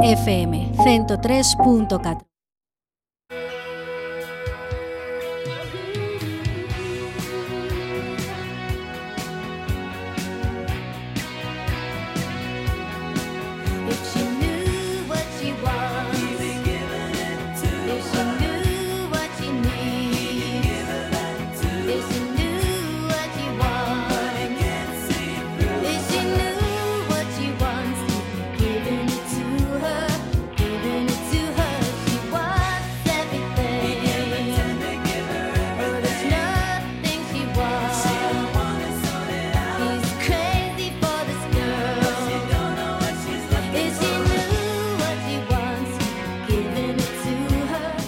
FM 103.4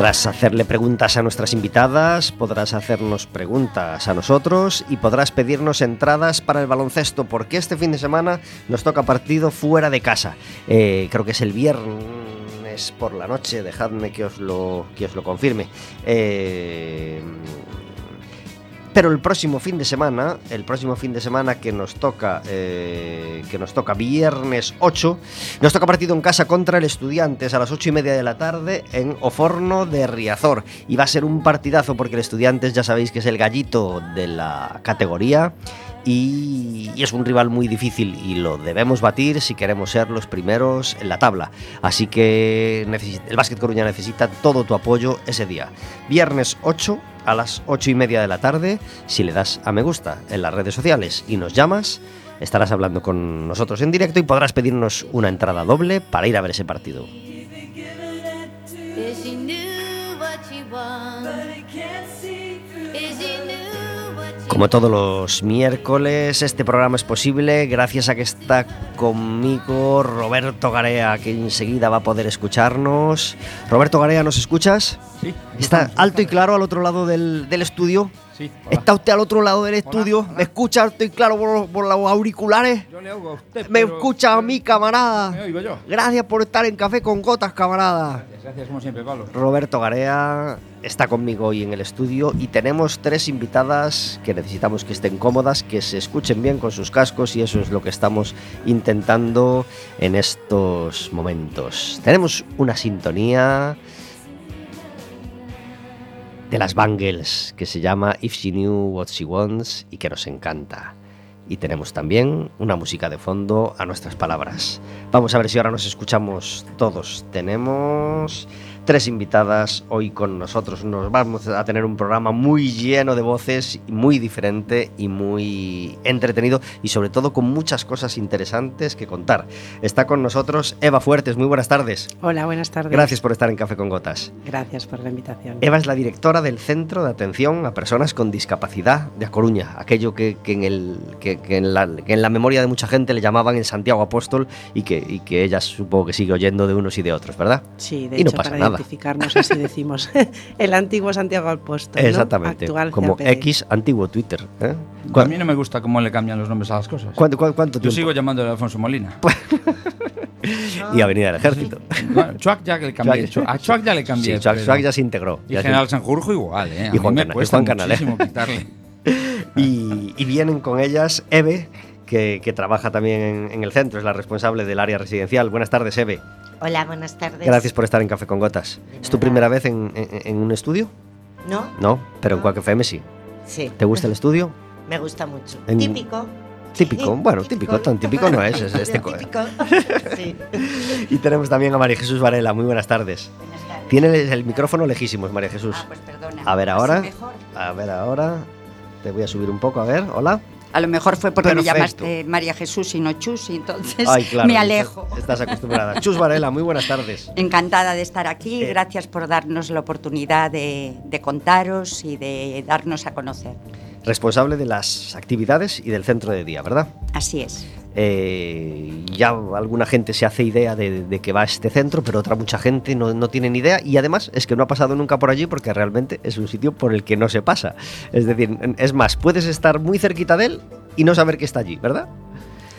Podrás hacerle preguntas a nuestras invitadas, podrás hacernos preguntas a nosotros y podrás pedirnos entradas para el baloncesto, porque este fin de semana nos toca partido fuera de casa. Eh, creo que es el viernes por la noche, dejadme que os lo, que os lo confirme. Eh, pero el próximo fin de semana, el próximo fin de semana que nos toca, eh, que nos toca viernes 8, nos toca partido en casa contra el Estudiantes a las 8 y media de la tarde en Oforno de Riazor. Y va a ser un partidazo porque el Estudiantes ya sabéis que es el gallito de la categoría y, es un rival muy difícil y lo debemos batir si queremos ser los primeros en la tabla. Así que el Básquet Coruña necesita todo tu apoyo ese día. Viernes 8 a las 8 y media de la tarde, si le das a me gusta en las redes sociales y nos llamas, estarás hablando con nosotros en directo y podrás pedirnos una entrada doble para ir a ver ese partido. Como todos los miércoles, este programa es posible gracias a que está conmigo Roberto Garea, que enseguida va a poder escucharnos. Roberto Garea, ¿nos escuchas? Sí. ¿Está alto y claro al otro lado del, del estudio? Sí. ¿Está usted al otro lado del estudio? ¿Me escucha y claro por, por los auriculares? Yo le oigo a usted. ¿Me pero- escucha a mí, camarada? Me oigo yo. Gracias por estar en Café con Gotas, camarada. Gracias, gracias como siempre, Pablo. Roberto Garea está conmigo hoy en el estudio y tenemos tres invitadas que necesitamos que estén cómodas, que se escuchen bien con sus cascos y eso es lo que estamos intentando en estos momentos. Tenemos una sintonía de las Bangles que se llama If She Knew What She Wants y que nos encanta. Y tenemos también una música de fondo a nuestras palabras. Vamos a ver si ahora nos escuchamos todos. Tenemos tres invitadas hoy con nosotros. Nos vamos a tener un programa muy lleno de voces, muy diferente y muy entretenido y sobre todo con muchas cosas interesantes que contar. Está con nosotros Eva Fuertes. Muy buenas tardes. Hola, buenas tardes. Gracias por estar en Café con Gotas. Gracias por la invitación. Eva es la directora del Centro de Atención a Personas con Discapacidad de A Coruña, aquello que, que en, el, que, que en la, que en la memoria de mucha gente le llamaban el Santiago Apóstol y que, y que ella supongo que sigue oyendo de unos y de otros, ¿verdad? Sí, de y no hecho, pasa para nada. Identificarnos así decimos el antiguo Santiago Apóstol. ¿no? Exactamente, Actual como CAPD. X, antiguo Twitter. ¿eh? A ¿Cuán- mí no me gusta cómo le cambian los nombres a las cosas. ¿Cuánto, cuánto, cuánto Yo tiempo? sigo llamándole a Alfonso Molina. Y Avenida del Ejército. Bueno, Chuac ya le cambié. Chuac- A Chuac ya le cambié. Sí, Chuac, pero- Chuac ya se integró. Y ya se- General Sanjurjo igual, ¿eh? A Y mí Juan me Cana- y Juan quitarle. y, y vienen con ellas Eve, que, que trabaja también en, en el centro, es la responsable del área residencial. Buenas tardes, Eve. Hola, buenas tardes. Gracias por estar en Café con Gotas. De ¿Es tu primera vez en, en- en un estudio? ¿No? No, pero en Quack FM sí. Sí. ¿Te gusta el estudio? Me gusta mucho. Típico. Típico, bueno, típico, tan típico no es, es este co- Típico. Sí. Y tenemos también a María Jesús Varela, muy buenas tardes. Buenas tardes. Tiene el, micrófono lejísimos, María Jesús. Ah, pues perdona. A ver ¿Así ahora. A ver ahora, te voy a subir un poco, a ver, hola. A lo mejor fue porque Perfecto. me llamaste María Jesús y no Chus, y entonces Ay, claro, me alejo. Estás, estás acostumbrada. Chus Varela, muy buenas tardes. Encantada de estar aquí. Eh. Gracias por darnos la oportunidad de, de contaros y de darnos a conocer. Responsable de las actividades y del centro de día, ¿verdad? Así es. Eh, ya alguna gente se hace idea de, de que va a este centro, pero otra mucha gente no, no tiene ni idea y además es que no ha pasado nunca por allí porque realmente es un sitio por el que no se pasa. Es decir, es más, puedes estar muy cerquita de él y no saber que está allí, ¿verdad?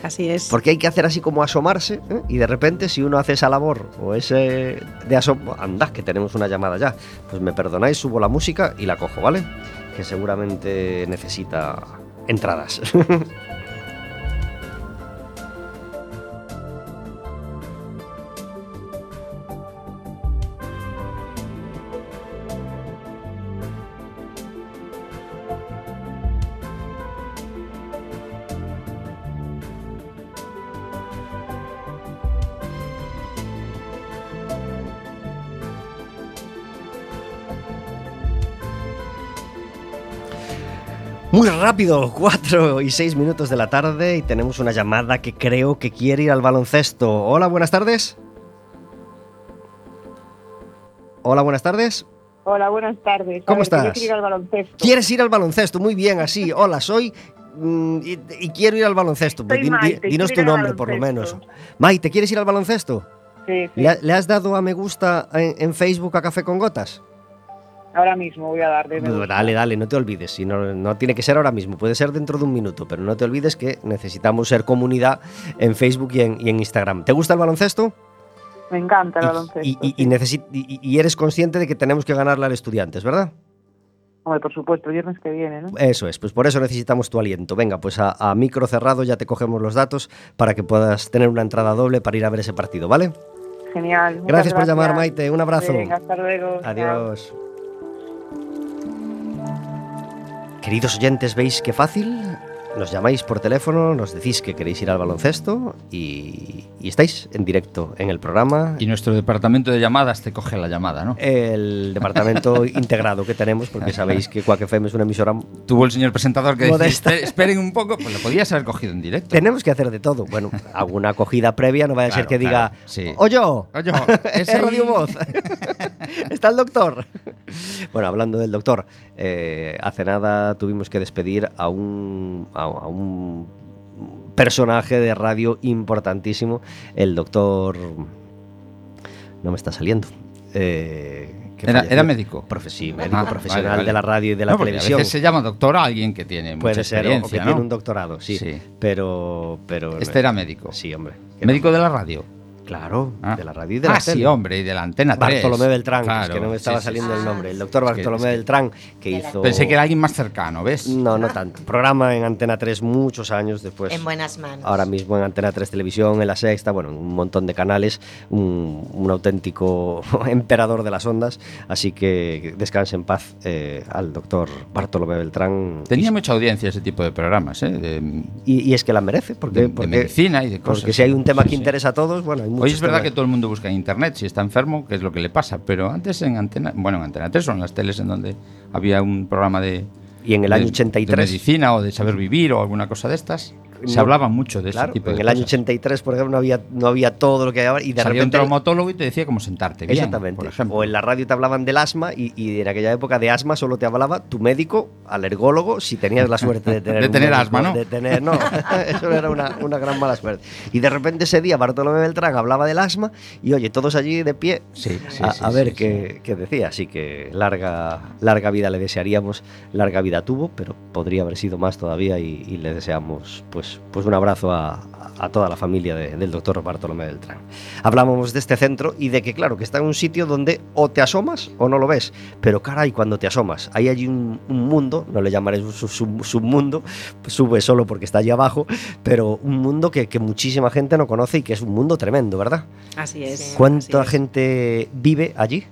Así es. Porque hay que hacer así como asomarse ¿eh? y de repente si uno hace esa labor o ese de asomo, anda, que tenemos una llamada ya, pues me perdonáis, subo la música y la cojo, ¿vale? Que seguramente necesita entradas. Muy rápido, 4 y 6 minutos de la tarde y tenemos una llamada que creo que quiere ir al baloncesto. Hola, buenas tardes. Hola, buenas tardes. Hola, buenas tardes. ¿Cómo ver, estás? quiero ir al baloncesto. ¿Quieres ir al baloncesto? Muy bien, así. Hola, soy mm, y, y quiero ir al baloncesto. Soy Maite, dinos tu nombre, por lo menos. Maite, ¿quieres ir al baloncesto? Sí, sí. ¿Le, ha- le has dado a me gusta en, en Facebook a Café con Gotas? Ahora mismo voy a dar de gusta. Dale, dale, no te olvides. Si no, no tiene que ser ahora mismo, puede ser dentro de un minuto, pero no te olvides que necesitamos ser comunidad en Facebook y en, y en Instagram. ¿Te gusta el baloncesto? Me encanta el Y- baloncesto. Y, y- sí. eres consciente de que tenemos que ganarle al Estudiantes, ¿verdad? Hombre, por supuesto, viernes que viene, ¿no? Eso es, pues por eso necesitamos tu aliento. Venga, pues a, a micro cerrado ya te cogemos los datos para que puedas tener una entrada doble para ir a ver ese partido, ¿vale? Genial. Gracias por llamar, Maite. Un abrazo. Hasta luego. chao. Queridos oyentes, ¿veis qué fácil? Nos llamáis por teléfono, nos decís que queréis ir al baloncesto y, y estáis en directo en el programa. Y nuestro departamento de llamadas te coge la llamada, ¿no? El departamento integrado que tenemos, porque sabéis que Quack FM es una emisora. Tuvo el señor presentador que decía, Modesta. "Espe- esperen un poco, pues lo podías haber cogido en directo. Tenemos que hacer de todo. Bueno, alguna acogida previa, no vaya a ser Claro, que diga, claro, sí. oye, Oye, es Radio ahí". Voz. Está el doctor. Bueno, hablando del doctor, eh, hace nada tuvimos que despedir a un, a, a un personaje de radio importantísimo, el doctor... No me está saliendo. Eh, Era- médico. Profe- sí, médico Ah, profesional vale, vale. de la radio y de la No, televisión. A veces se llama doctor a alguien que tiene mucha Puede ser, o que tiene un doctorado, sí. Sí. Pero, pero... Este era médico. Sí, hombre. Médico de la radio. Claro, Ah. de la radio y de ah, la sí, tele. hombre, y de la antena 3. Bartolomé Beltrán, que es Claro, que no me estaba sí, sí, saliendo sí. el nombre. El doctor Bartolomé es que- Beltrán, que De hizo... Pensé que era alguien más cercano, ¿ves? No, no tanto. Programa en Antena 3 muchos años después. En buenas manos. Ahora mismo en Antena 3 Televisión, en La Sexta, bueno, en un montón de canales, un, un auténtico emperador de las ondas. Así que descanse en paz eh, al doctor Bartolomé Beltrán. Tenía y, mucha audiencia ese tipo de programas, ¿eh? De, y- y es que la merece, porque, de- de porque, medicina y de cosas. porque si hay un tema Sí, que sí. interesa a todos, bueno, hay muchos Hoy es verdad que todo el mundo busca en internet si está enfermo, qué es lo que le pasa, pero antes en Antena, bueno, en Antena 3 son las teles en donde había un programa de Y en el de- año de 83 medicina o de saber vivir o alguna cosa de estas. Se hablaba mucho de Claro, ese tipo en el año cosas. 83, por ejemplo, no había, no había todo lo que ahora y de Salía un repente... traumatólogo y te decía cómo sentarte bien, Exactamente. por. O en la radio te hablaban del asma y, y en aquella época de asma solo te hablaba tu médico, alergólogo, si tenías la suerte de tener, De un tener médico, asma, ¿no? De tener, no, eso era una, una gran mala suerte. Y de repente ese día Bartolomé Beltrán hablaba del asma y oye, todos allí de pie Sí, sí, a, sí, a sí, ver qué, qué decía. Así que larga, larga vida le desearíamos, larga vida tuvo, pero podría haber sido más todavía y, y le deseamos pues, pues un abrazo a, a toda la familia de- del doctor Bartolomé Beltrán. Hablábamos de este centro y de que claro, que está en un sitio donde o te asomas o no lo ves, pero caray, cuando te asomas, ahí hay un, un mundo, no le llamaré un sub- sub- submundo, sube solo porque está allí abajo, pero un mundo que, que muchísima gente no conoce y que es un mundo tremendo, ¿verdad? Así es. ¿Cuánta así es. gente vive allí?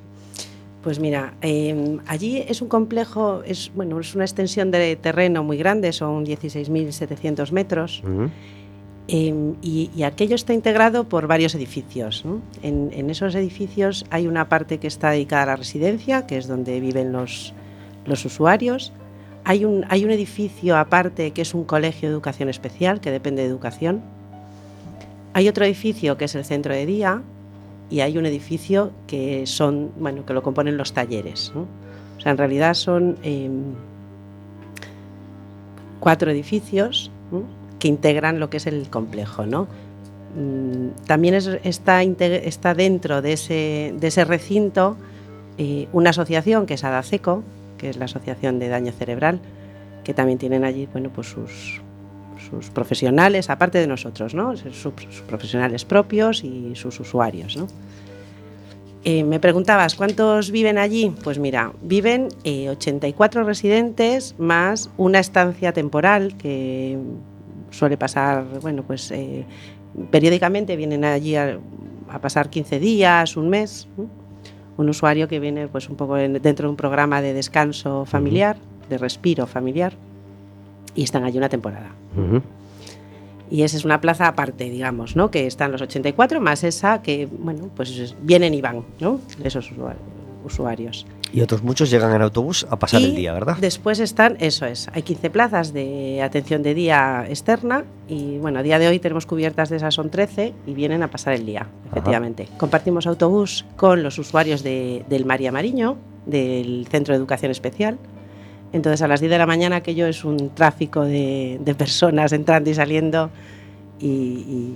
Pues mira, eh, allí es un complejo, es, bueno, es una extensión de terreno muy grande, son 16.700 metros. Eh, y, y aquello está integrado por varios edificios. ¿no? En, en esos edificios hay una parte que está dedicada a la residencia, que es donde viven los, los usuarios. Hay un, hay un edificio aparte que es un colegio de educación especial, que depende de educación. Hay otro edificio que es el centro de día y hay un edificio que son, bueno, que lo componen los talleres. ¿no? O sea, en realidad son eh, cuatro edificios que integran lo que es el complejo, ¿no? Mm, También es- está, está dentro de ese, de ese recinto eh, una asociación que es ADACECO, que es la Asociación de Daño Cerebral, que también tienen allí bueno, pues sus, sus profesionales, aparte de nosotros, ¿no? sus, sus profesionales propios y sus usuarios. ¿no? Eh, me preguntabas, ¿cuántos viven allí? Pues mira, viven eh, 84 residentes más una estancia temporal que suele pasar, bueno, pues eh, periódicamente vienen allí a, a pasar 15 días, un mes. Un usuario que viene pues un poco en- dentro de un programa de descanso familiar, de respiro familiar, y están allí una temporada. Y esa es una plaza aparte, digamos, ¿no? Que están los 84 más esa que, bueno, pues es- vienen y van, ¿no? Esos usua- usuarios. Y otros muchos llegan en autobús a pasar Y el día, ¿verdad? Después están, eso es, hay 15 plazas de atención de día externa y bueno, a día de hoy tenemos cubiertas de esas son 13 y vienen a pasar el día, efectivamente. Compartimos autobús con los usuarios de- del María Mariño, del Centro de Educación Especial. Entonces a las 10 de la mañana aquello es un tráfico de, de personas entrando y saliendo y, y,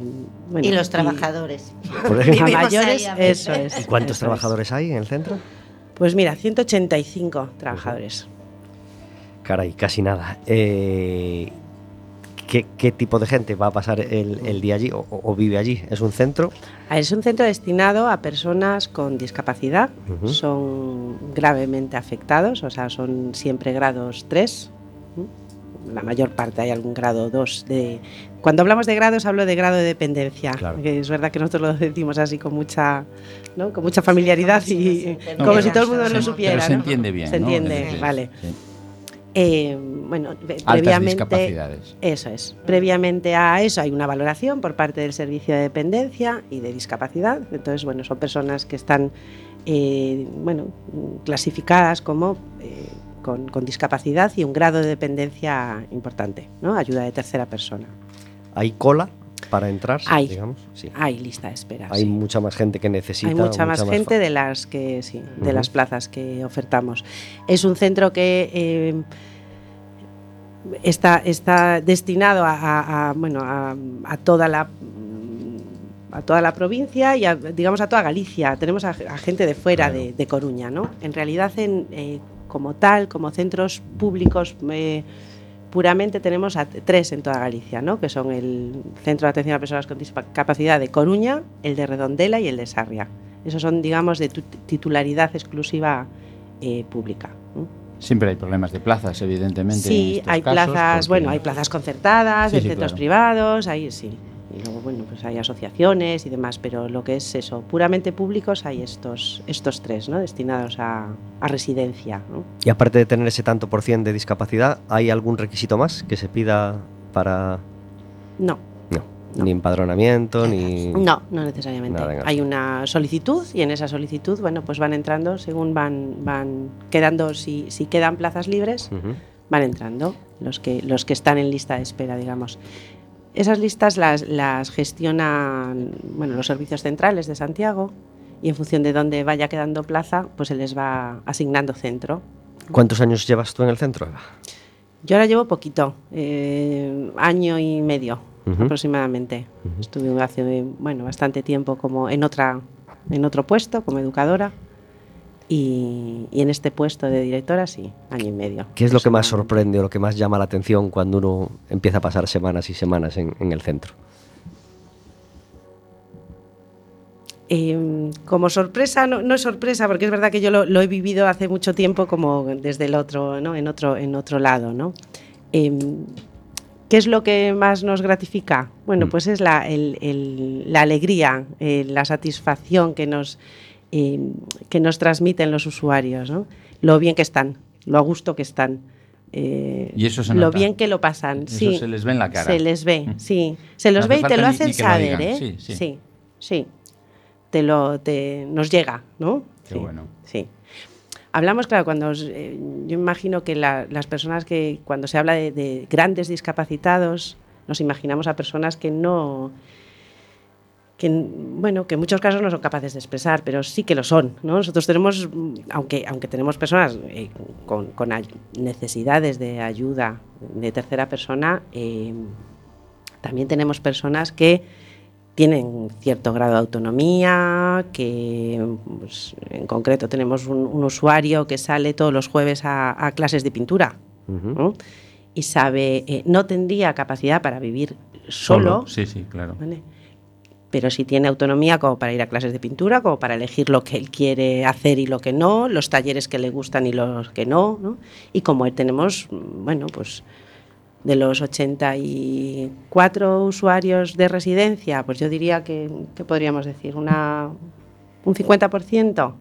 bueno, y los trabajadores. Por a ejemplo, mayores, ahí a ver. eso es. ¿Y cuántos es. trabajadores hay en el centro? Pues mira, 185 trabajadores. Caray, casi nada. Eh, ¿qué, qué tipo de gente va a pasar el, el día allí o, o vive allí? ¿Es un centro? Ah, Es un centro destinado a personas con discapacidad, Ujú. son gravemente afectados, o sea, son siempre grados 3. La mayor parte hay algún grado 2 de... Cuando hablamos de grados hablo de grado de dependencia, Claro. que es verdad que nosotros lo decimos así con mucha, ¿no? con mucha familiaridad Como si y nos como si todo el mundo Se- lo supiera. Pero se ¿no? entiende bien. Se entiende, vale. sí. Eh, bueno, Altas previamente... discapacidades. Eso es. Previamente a eso hay una valoración por parte del Servicio de Dependencia y de Discapacidad. Entonces, bueno, son personas que están eh, bueno, clasificadas como eh, con, con discapacidad y un grado de dependencia importante, ¿no? Ayuda de tercera persona. ¿Hay cola para entrar? Hay. Digamos? Sí. Hay lista de espera. Hay sí. mucha más gente que necesita. Hay mucha más gente de las que sí, de las plazas que ofertamos. Es un centro que eh, está, está destinado a, a- a, bueno a, a toda la a toda la provincia y a, digamos a toda Galicia. Tenemos a, a gente de fuera Claro. de, de Coruña, ¿no? En realidad, en, eh, como tal, como centros públicos eh, puramente tenemos a tres en toda Galicia, ¿no? Que son el Centro de Atención a Personas con Discapacidad de Coruña, el de Redondela y el de Sarria. Esos son, digamos, de tu- titularidad exclusiva eh, pública. Siempre hay problemas de plazas, evidentemente. en Sí, estos hay casos, plazas, porque- bueno, hay plazas concertadas, Sí, sí, centros claro. privados, hay sí. Y luego, bueno, pues hay asociaciones y demás, pero lo que es eso, puramente públicos hay estos, estos tres, ¿no? Destinados a, a residencia, ¿no? Y aparte de tener ese tanto por cien de discapacidad, ¿hay algún requisito más que se pida para.? No, No. No. Ni empadronamiento, ni. no, no necesariamente. Nada Hay una solicitud y en esa solicitud, bueno, pues van entrando según van, van quedando, si, si quedan plazas libres, Ujú. van entrando los que, los que están en lista de espera, digamos. Esas listas las, las gestionan bueno, los servicios centrales de Santiago y en función de dónde vaya quedando plaza, pues se les va asignando centro. ¿Cuántos años llevas tú en el centro, Eva? Yo ahora llevo poquito, eh, año y medio aproximadamente. Estuve hace bueno, bastante tiempo como en, otra, en otro puesto como educadora y, y en este puesto de directora sí, año y medio. ¿Qué es lo que más sorprende o lo que más llama la atención cuando uno empieza a pasar semanas y semanas en, en el centro? Eh, como sorpresa, no, no es sorpresa, porque es verdad que yo lo, lo he vivido hace mucho tiempo como desde el otro, ¿no? en, otro, en otro lado. ¿no? Eh, ¿Qué es lo que más nos gratifica? Bueno, Mm. pues es la, el- el- la alegría, eh, la satisfacción que nos, eh, que nos transmiten los usuarios, ¿no? Lo bien que están, lo a gusto que están. eh, Y eso se lo bien que lo pasan. Eso sí. se les ve en la cara. Se les ve, Mm. sí. Se los No ve y te lo hacen lo saber. ¿eh? Sí, sí. sí, sí. Te lo, te, nos llega, ¿no? Qué sí, bueno. Sí. Hablamos, claro, cuando eh, yo imagino que la- las personas que cuando se habla de, de grandes discapacitados, nos imaginamos a personas que no, que bueno, que en muchos casos no son capaces de expresar, pero sí que lo son, ¿no? Nosotros tenemos, aunque, aunque tenemos personas eh, con, necesidades de ayuda de tercera persona, eh, también tenemos personas que tienen cierto grado de autonomía, que pues, en concreto tenemos un, un usuario que sale todos los jueves a, a clases de pintura y sabe, eh, no tendría capacidad para vivir solo, Sí, sí, claro. ¿vale? Pero sí tiene autonomía como para ir a clases de pintura, como para elegir lo que él quiere hacer y lo que no, los talleres que le gustan y los que no, ¿no? Y como tenemos, mm, bueno, pues de los 84 usuarios de residencia, pues yo diría que, ¿qué podríamos decir? Una, un 50%,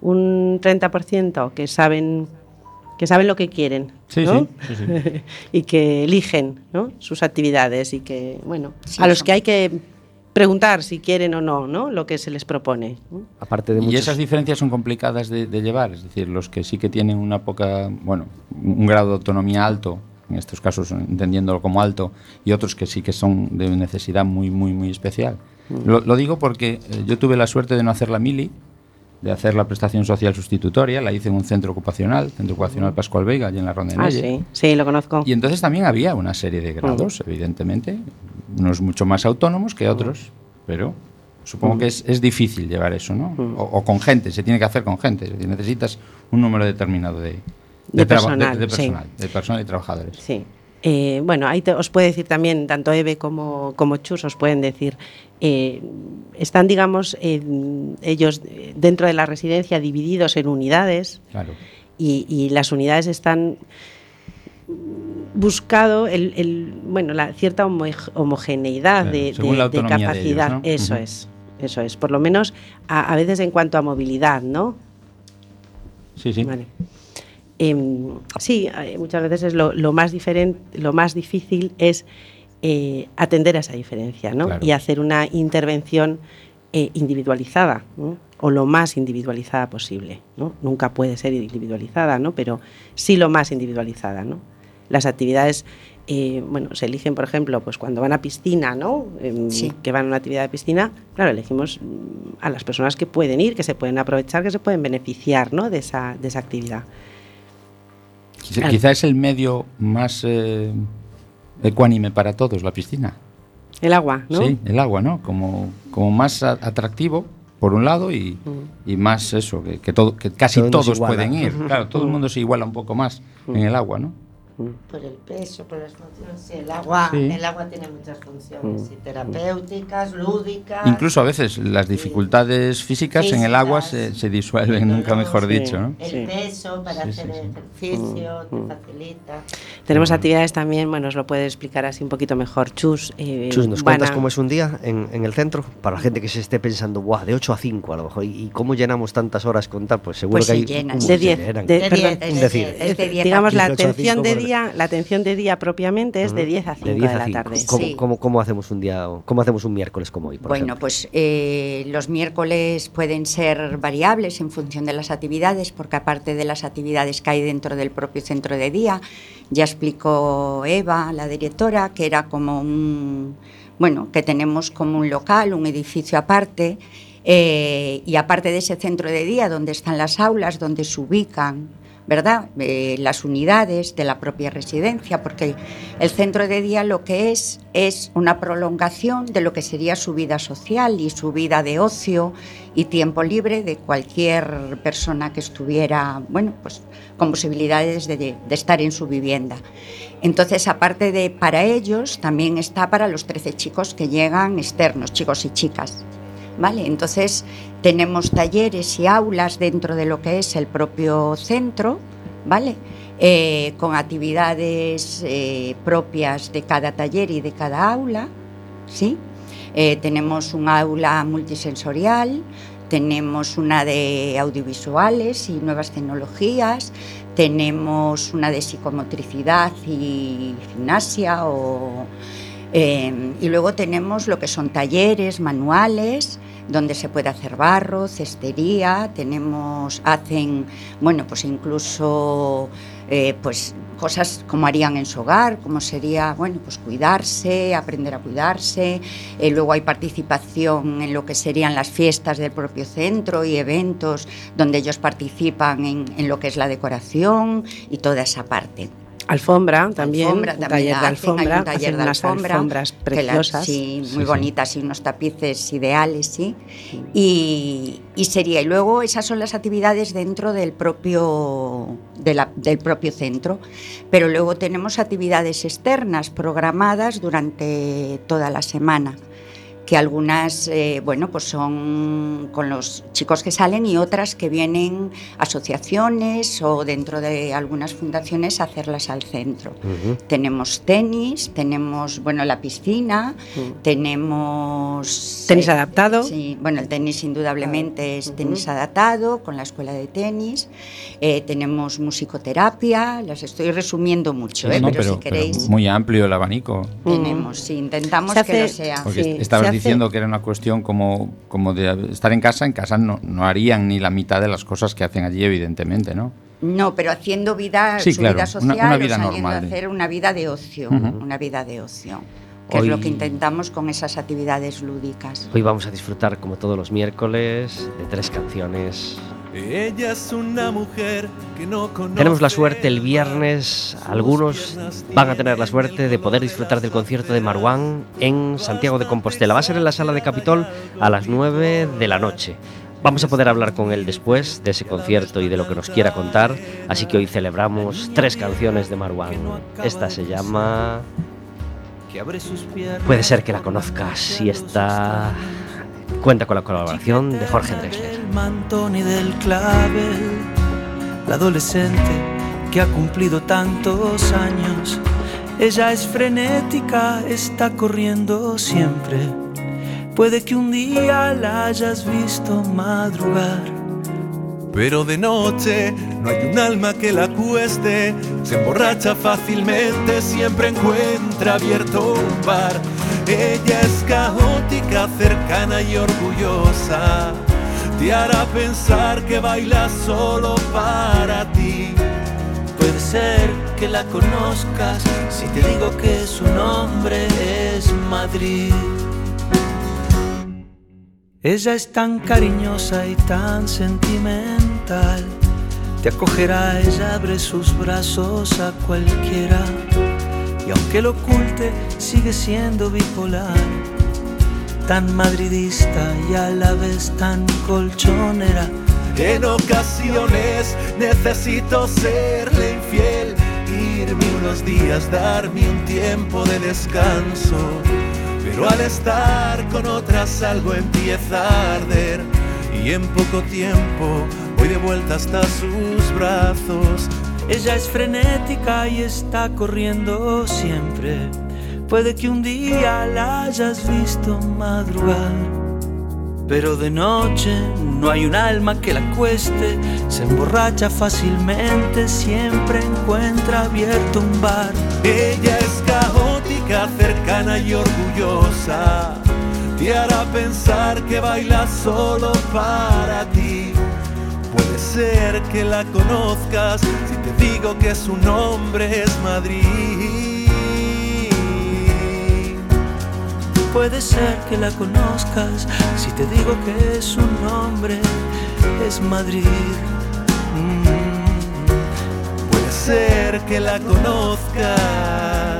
un 30% que saben, que saben lo que quieren. Sí, ¿no? sí, sí, sí. y que eligen ¿no? sus actividades y que, bueno, Sí, a los que hay que preguntar si quieren o no, ¿no? Lo que se les propone. Aparte de Y muchos... esas diferencias son complicadas de, de llevar, es decir, los que sí que tienen una poca, bueno, un grado de autonomía alto, en estos casos entendiéndolo como alto, y otros que sí que son de necesidad muy, muy, muy especial. Lo, lo digo porque eh, yo tuve la suerte de no hacer la mili, de hacer la prestación social sustitutoria, la hice en un centro ocupacional, Centro Ocupacional Pascual Vega, allí en la Ronda de Ah, sí, sí, lo conozco. Y entonces también había una serie de grados, evidentemente, unos mucho más autónomos que otros, pero supongo que es, es difícil llevar eso, ¿no? O, o con gente, se tiene que hacer con gente, es decir, necesitas un número determinado de, De personal, de, personal, de personal y trabajadores. Sí. Eh, bueno, ahí te- os puede decir también, tanto Eve como, como Chus, os pueden decir, eh, están, digamos, en- ellos eh, dentro de la residencia divididos en unidades Claro. y, y las unidades están buscado el, el- bueno la cierta homo- homogeneidad Claro, de, según de- la de autonomía de capacidad ellos, ¿no? eso es eso es por lo menos a, a veces en cuanto a movilidad no Sí, sí. Vale. Em, sí, eh, muchas veces es lo, lo más diferente, lo más difícil es eh, atender a esa diferencia, ¿no? Claro. Y hacer una intervención eh, individualizada, ¿no? o lo más individualizada posible, ¿no? Nunca puede ser individualizada, ¿no? Pero sí lo más individualizada, ¿no? Las actividades, eh, bueno, se eligen, por ejemplo, pues cuando van a piscina, ¿no? Em, Sí. Que van a una actividad de piscina, claro, elegimos mm, a las personas que pueden ir, que se pueden aprovechar, que se pueden beneficiar, ¿no? De esa, de esa actividad. Quizá, Claro. quizá es el medio más eh, ecuánime para todos, la piscina. El agua, ¿no? Sí, el agua, ¿no? Como, como más atractivo, por un lado, y, Mm. y más eso, que, que, todo, que casi todos pueden ir. Claro, todo el mundo se iguala un poco más en el agua, ¿no? Por el peso, por las funciones. Sí, el agua, Sí. el agua tiene muchas funciones, y terapéuticas, lúdicas. Incluso a veces las dificultades físicas en el agua se, Físicas. se disuelven, nunca mejor Sí. dicho, ¿no? El Sí. peso para Sí, hacer sí, sí. ejercicio, te facilita. Tenemos actividades también, bueno, os lo puede explicar así un poquito mejor. Chus, eh, Chus, ¿nos cuentas a- cómo es un día en, en el centro? Para la gente que se esté pensando, Buah, de 8 a 5 a lo mejor. ¿Y, cómo llenamos tantas horas con tal? Pues seguro Pues que se hay... llenan. De se 10, llenan. de- De de decir. diez. Es de 10 a digamos la 18 a atención 5, de. Día, la atención de día propiamente es de 10 a 5 de, 10 a la 5. tarde. ¿Cómo, Sí. cómo- cómo hacemos un día, cómo hacemos un miércoles como hoy, por Bueno, ejemplo? pues eh, los miércoles pueden ser variables en función de las actividades, porque aparte de las actividades que hay dentro del propio centro de día, ya explicó Eva, la directora, que era como un, bueno, que tenemos como un local, un edificio aparte, eh, y aparte de ese centro de día, donde están las aulas, donde se ubican ¿verdad? Eh, las unidades de la propia residencia, porque el centro de día lo que es es una prolongación de lo que sería su vida social y su vida de ocio y tiempo libre de cualquier persona que estuviera, bueno, pues con posibilidades de, de estar en su vivienda. Entonces, aparte de para ellos, también está para los 13 chicos que llegan externos, chicos y chicas. ¿Vale? Entonces tenemos talleres y aulas dentro de lo que es el propio centro, ¿vale? Eh, con actividades eh, propias de cada taller y de cada aula, ¿sí? Eh, tenemos un aula multisensorial, tenemos una de audiovisuales y nuevas tecnologías, tenemos una de psicomotricidad y gimnasia o, y luego tenemos lo que son talleres, manuales, donde se puede hacer barro, cestería, tenemos, hacen, bueno, pues incluso eh, pues cosas como harían en su hogar, como sería, bueno, pues cuidarse, aprender a cuidarse. Eh, luego hay participación en lo que serían las fiestas del propio centro y eventos donde ellos participan en, en lo que es la decoración y toda esa parte. Alfombra también, Alfombra, un también taller de alfombra, un taller hacen de unas alfombra, alfombras la- preciosas. sí, muy Sí, sí. bonitas y unos tapices ideales, sí. Y, y sería, y luego esas son las actividades dentro del propio, de la- del propio centro. Pero luego tenemos actividades externas programadas durante toda la semana que algunas, eh, bueno, pues son con los chicos que salen y otras que vienen asociaciones o dentro de algunas fundaciones a hacerlas al centro. Ujú. Tenemos tenis, tenemos, bueno, la piscina, tenemos... Tenis eh, adaptado. Sí, bueno, el tenis indudablemente es tenis adaptado con la escuela de tenis. Eh, tenemos musicoterapia, las estoy resumiendo mucho, Sí, eh, no, pero, pero, si pero queréis... muy amplio el abanico. Tenemos, sí, intentamos Se que lo sea. Porque Sí, estabas diciendo que era una cuestión como, como de estar en casa. En casa no, no harían ni la mitad de las cosas que hacen allí, evidentemente, ¿no? No, pero haciendo vida, Sí, su claro, vida una- social una o vida saliendo normal. a hacer una vida de ocio, Ujú. una vida de ocio, que es Hoy- lo que intentamos con esas actividades lúdicas. Hoy vamos a disfrutar, como todos los miércoles, de tres canciones. Ella es una mujer que no conoce Tenemos la suerte el viernes, algunos van a tener la suerte de poder disfrutar del concierto de Marwan en Santiago de Compostela. Va a ser en la sala de Capitol a las 9 de la noche. Vamos a poder hablar con él después de ese concierto y de lo que nos quiera contar, así que hoy celebramos tres canciones de Marwan. Esta se llama Puede ser que la conozcas y esta cuenta con la colaboración de Jorge Drexler. del mantón y del clavel. La adolescente que ha cumplido tantos años. Ella es frenética está corriendo siempre. Puede que un día la hayas visto madrugar pero de noche no hay un alma que la cueste, se emborracha fácilmente, siempre encuentra abierto un bar. Ella es caótica, cercana y orgullosa, te hará pensar que baila solo para ti. Puede ser que la conozcas si te digo que su nombre es Madrid. Ella es tan cariñosa y tan sentimental. Te acogerá, ella abre sus brazos a cualquiera. Y aunque lo oculte, sigue siendo bipolar. Tan madridista y a la vez tan colchonera. En ocasiones necesito serle infiel, irme unos días, darme un tiempo de descanso. Pero al estar con otras algo empieza a arder y en poco tiempo voy de vuelta hasta sus brazos. Ella es frenética y está corriendo siempre. Puede que un día la hayas visto madrugar. Pero de noche no hay un alma que la cueste, se emborracha fácilmente, siempre encuentra abierto un bar. Ella es cercana y orgullosa, te hará pensar que baila solo para ti. Puede ser que la conozcas si te digo que su nombre es Madrid. Puede ser que la conozcas si te digo que su nombre es Madrid. Mm. Puede ser que la conozcas.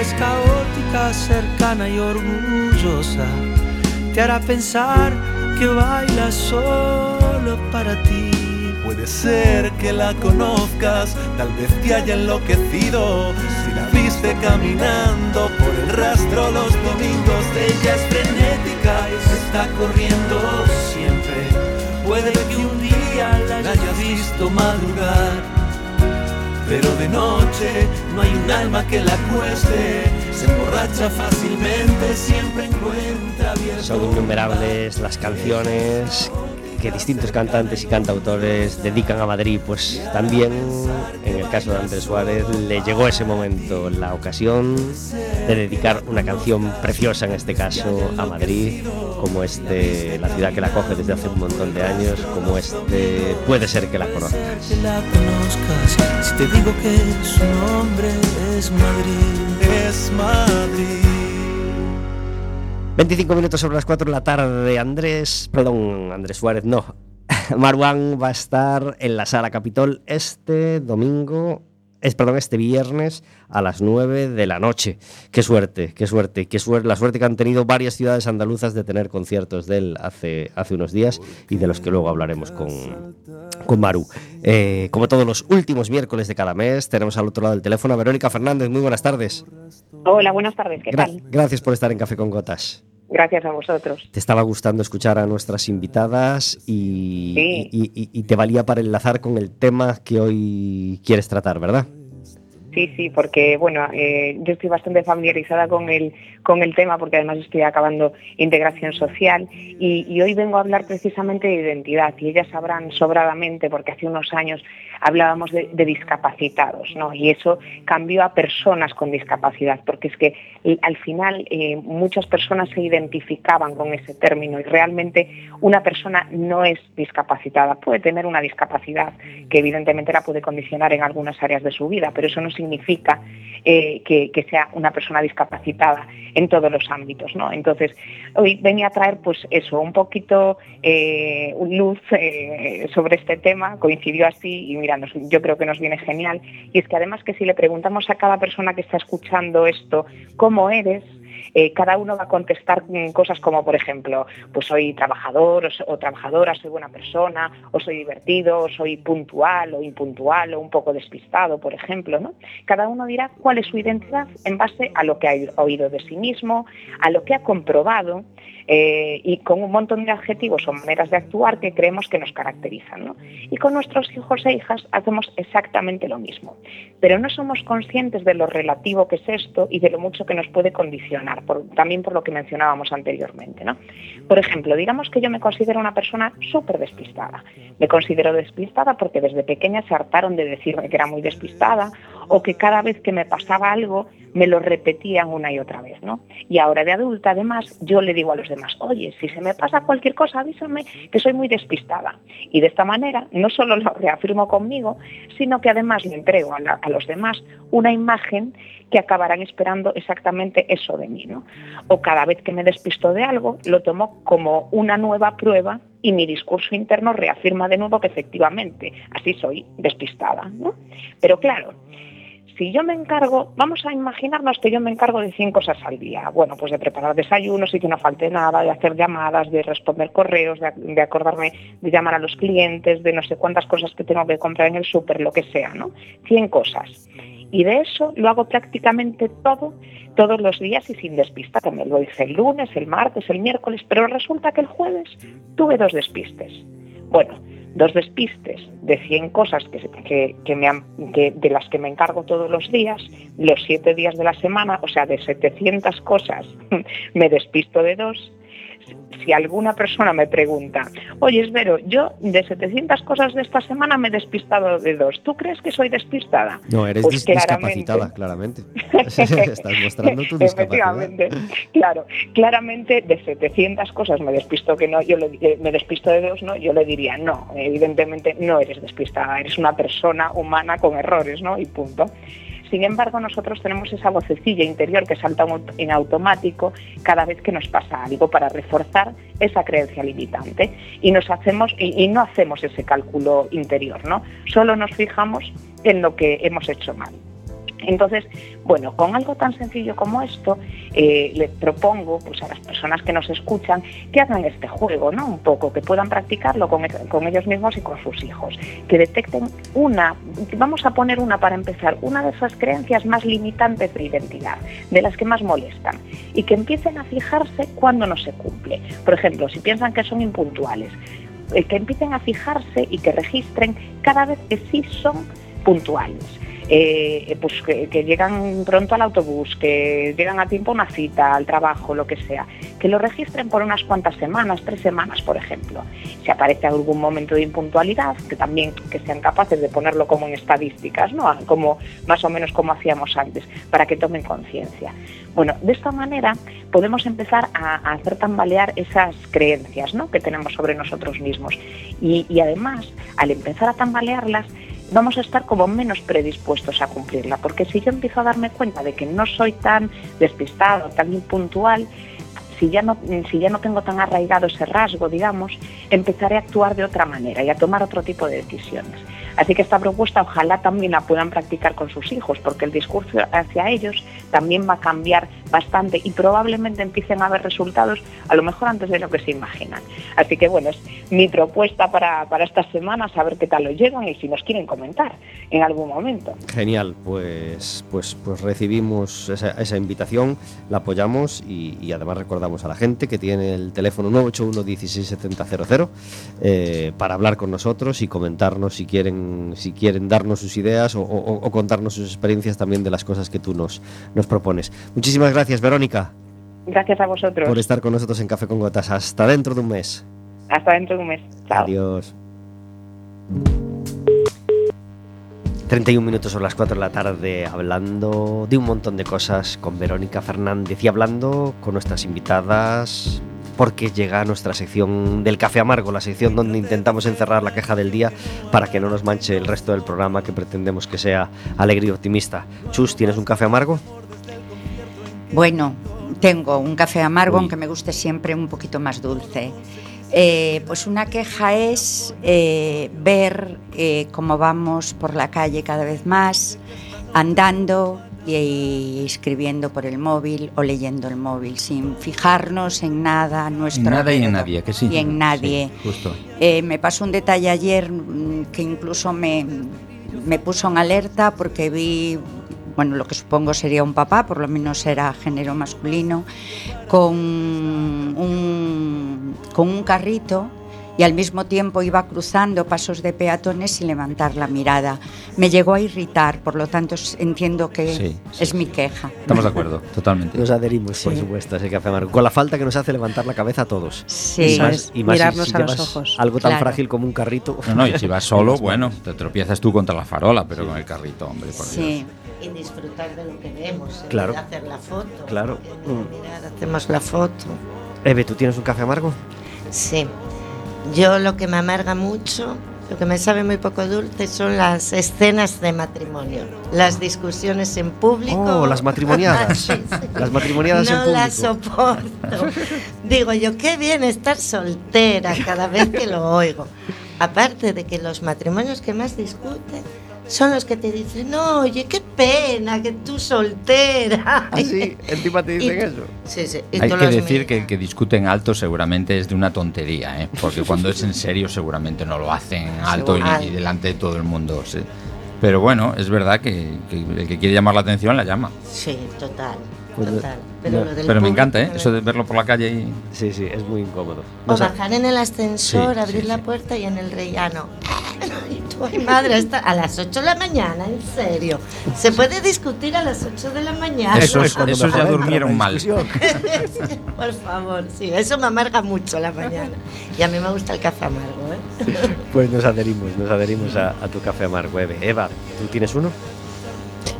Es caótica, cercana y orgullosa. Te hará pensar que baila solo para ti. Puede ser que la conozcas, tal vez te haya enloquecido. Si la viste caminando por el rastro los domingos. Ella es frenética y se está corriendo siempre. Puede que un día la hayas visto madrugar, pero de noche no hay un alma que la cueste. Se emborracha fácilmente, siempre encuentra abierto. Son innumerables las canciones que distintos cantantes y cantautores dedican a Madrid, pues también en el caso de Andrés Suárez le llegó ese momento, la ocasión de dedicar una canción preciosa en este caso a Madrid, como este, la ciudad que la coge desde hace un montón de años, como este, puede ser que la conozcas. Si te digo que su nombre es Madrid, es Madrid. 25 minutos sobre las 4 de la tarde, Andrés, perdón, Andrés Suárez, no. Marwan va a estar en la sala Capitol este domingo, es perdón, este viernes a las 9 de la noche. Qué suerte, qué suerte, qué suerte, la suerte que han tenido varias ciudades andaluzas de tener conciertos de él hace, hace unos días y de los que luego hablaremos con, con Maru. Eh, como todos los últimos miércoles de cada mes, tenemos al otro lado del teléfono a Verónica Fernández. Muy buenas tardes. Hola, buenas tardes, ¿qué Gra- tal? Gracias por estar en Café con Gotas. Gracias a vosotros. Te estaba gustando escuchar a nuestras invitadas y, Sí. y- y- y te valía para enlazar con el tema que hoy quieres tratar, ¿verdad? Sí, sí, porque bueno, eh, yo estoy bastante familiarizada con el, con el tema porque además estoy acabando integración social y, y hoy vengo a hablar precisamente de identidad y ellas sabrán sobradamente porque hace unos años hablábamos de, discapacitados, ¿no? Y eso cambió a personas con discapacidad porque es que al final eh, muchas personas se identificaban con ese término y realmente una persona no es discapacitada, puede tener una discapacidad que evidentemente la puede condicionar en algunas áreas de su vida, pero eso no significa eh, que, que sea una persona discapacitada en todos los ámbitos, ¿no? Entonces, hoy venía a traer, pues eso, un poquito eh, luz sobre este tema, coincidió así y yo creo que nos viene genial. Y es que además que si le preguntamos a cada persona que está escuchando esto, ¿cómo eres? Eh, cada uno va a contestar cosas como, por ejemplo, pues soy trabajador o, trabajadora, soy buena persona, o soy divertido, o soy puntual o impuntual o un poco despistado, por ejemplo, ¿no? Cada uno dirá cuál es su identidad en base a lo que ha oído de sí mismo, a lo que ha comprobado eh, y con un montón de adjetivos o maneras de actuar que creemos que nos caracterizan. Y con nuestros hijos e hijas hacemos exactamente lo mismo, pero no somos conscientes de lo relativo que es esto y de lo mucho que nos puede condicionar, también por lo que mencionábamos anteriormente. Por ejemplo, digamos que yo me considero una persona súper despistada. Me considero despistada porque desde pequeña se hartaron de decirme que era muy despistada o que cada vez que me pasaba algo me lo repetían una y otra vez. Y ahora de adulta, además, yo le digo a los demás, oye, si se me pasa cualquier cosa, avísame que soy muy despistada. Y de esta manera, no solo lo reafirmo conmigo, sino que además le entrego a los demás una imagen que acabarán esperando exactamente eso de mí, ¿no? O cada vez que me despisto de algo, lo tomo como una nueva prueba y mi discurso interno reafirma de nuevo que efectivamente así soy despistada, ¿no? Pero claro, si yo me encargo, vamos a imaginarnos que yo me encargo de 100 cosas al día. Bueno, pues de preparar desayunos y que no falte nada, de hacer llamadas, de responder correos, de, acordarme de llamar a los clientes, de no sé cuántas cosas que tengo que comprar en el súper, lo que sea, ¿no? 100 cosas. Y de eso lo hago prácticamente todo, todos los días y sin despistarme. Lo hice el lunes, el martes, el miércoles, pero resulta que el jueves tuve dos despistes. Bueno, dos despistes de 100 cosas que, que, que de las que me encargo todos los días, los siete días de la semana, o sea, de 700 cosas, me despisto de dos. Si alguna persona me pregunta, oye, Esvero, yo de 700 cosas de esta semana me he despistado de dos, ¿tú crees que soy despistada? No, eres Pues dis- claramente. discapacitada, claramente. Estás mostrando tu discapacidad. Efectivamente, claro, claramente de 700 cosas me despisto que no, yo le- eh, me despisto de dos, no, yo le diría no, evidentemente no eres despistada, eres una persona humana con errores, ¿no? Y punto. Sin embargo, nosotros tenemos esa vocecilla interior que salta en automático cada vez que nos pasa algo para reforzar esa creencia limitante y nos hacemos y no hacemos ese cálculo interior, ¿no? Solo nos fijamos en lo que hemos hecho mal. Entonces, bueno, con algo tan sencillo como esto, eh, le propongo pues, a las personas que nos escuchan que hagan este juego, ¿no? Un poco, que puedan practicarlo con, con ellos mismos y con sus hijos, que detecten una, vamos a poner una para empezar, una de esas creencias más limitantes de identidad, de las que más molestan, y que empiecen a fijarse cuando no se cumple. Por ejemplo, si piensan que son impuntuales, eh, que empiecen a fijarse y que registren cada vez que sí son puntuales eh, pues que, llegan pronto al autobús, que llegan a tiempo a una cita, al trabajo, lo que sea, que lo registren por unas cuantas semanas, tres semanas, por ejemplo. Si aparece algún momento de impuntualidad, que también que sean capaces de ponerlo como en estadísticas, ¿no? como más o menos como hacíamos antes, para que tomen conciencia. Bueno, de esta manera podemos empezar a, hacer tambalear esas creencias ¿no? que tenemos sobre nosotros mismos. Y además, al empezar a tambalearlas, vamos a estar como menos predispuestos a cumplirla, porque si yo empiezo a darme cuenta de que no soy tan despistado, tan impuntual, si ya no, si ya no tengo tan arraigado ese rasgo, digamos, empezaré a actuar de otra manera y a tomar otro tipo de decisiones. Así que esta propuesta ojalá también la puedan practicar con sus hijos, porque el discurso hacia ellos también va a cambiar bastante y probablemente empiecen a haber resultados a lo mejor antes de lo que se imaginan. Así que bueno, es mi propuesta para, para esta semana, saber qué tal lo llevan y si nos quieren comentar en algún momento. Genial, pues, pues, pues recibimos esa, esa invitación, la apoyamos y, además recordamos a la gente que tiene el teléfono 981 16700 eh, para hablar con nosotros y comentarnos si quieren si quieren darnos sus ideas o, o, o, contarnos sus experiencias también de las cosas que tú nos, nos propones. Muchísimas gracias, Verónica. Gracias a vosotros. Por estar con nosotros en Café con Gotas. Hasta dentro de un mes. Hasta dentro de un mes. Chao. Adiós. 31 minutos son las 4 de la tarde hablando de un montón de cosas con Verónica Fernández y hablando con nuestras invitadas porque llega nuestra sección del café amargo, la sección donde intentamos encerrar la queja del día para que no nos manche el resto del programa que pretendemos que sea alegre y optimista. Chus, ¿tienes un café amargo? Bueno, tengo un café amargo, Uy. aunque me guste siempre un poquito más dulce. Eh, pues una queja es eh, ver eh, cómo vamos por la calle cada vez más, andando y escribiendo por el móvil o leyendo el móvil, sin fijarnos en nada nuestro en nada y en nadie, que sí. Y en nadie. Sí, justo. me pasó un detalle ayer mm, que incluso me, me puso en alerta porque vi bueno, lo que supongo sería un papá, por lo menos era género masculino, con un, con un carrito y al mismo tiempo iba cruzando pasos de peatones sin levantar la mirada. Me llegó a irritar, por lo tanto entiendo que sí, sí, es mi queja. Estamos de acuerdo, totalmente. Nos adherimos, por supuesto, a ese café amargo. Con la falta que nos hace levantar la cabeza a todos. Sí, y más, y más mirarnos si, si a los ojos. Algo tan claro. frágil como un carrito. No, no, y si vas solo, bueno, te tropiezas tú contra la farola, pero con el carrito, hombre, por sí. Dios y disfrutar de lo que vemos, claro. hacer la foto. Claro. Mirad, hacemos la foto. Eve, ¿tú tienes un café amargo? Sí. Yo lo que me amarga mucho, lo que me sabe muy poco dulce son las escenas de matrimonio, las discusiones en público. Oh, las matrimoniadas. sí, sí. Las matrimoniadas no en público. No las soporto. Digo yo, qué bien estar soltera cada vez que lo oigo. Aparte de que los matrimonios que más discuten son los que te dicen, no, oye, qué pena que tú soltera. ¿Ah, sí? ¿Encima te dicen y, eso? Sí, sí. Y Hay que decir que, que, discuten alto seguramente es de una tontería, ¿eh? porque cuando es en serio seguramente no lo hacen alto y, y, delante de todo el mundo. ¿sí? Pero bueno, es verdad que, que el que quiere llamar la atención la llama. Sí, total. Total. Pero, no, pero me encanta, ¿eh? Eso de verlo por la calle y... Sí, sí, es muy incómodo. O bajar en el ascensor, sí, abrir sí, la sí. puerta y en el rellano. Ay, madre, hasta a las 8 de la mañana, en serio. Se puede discutir a las 8 de la mañana. Eso, es, eso ya durmieron mal. por favor, sí, eso me amarga mucho la mañana. Y a mí me gusta el café amargo, ¿eh? Pues nos adherimos, nos adherimos a, a tu café amargo. Eva, ¿tú tienes uno?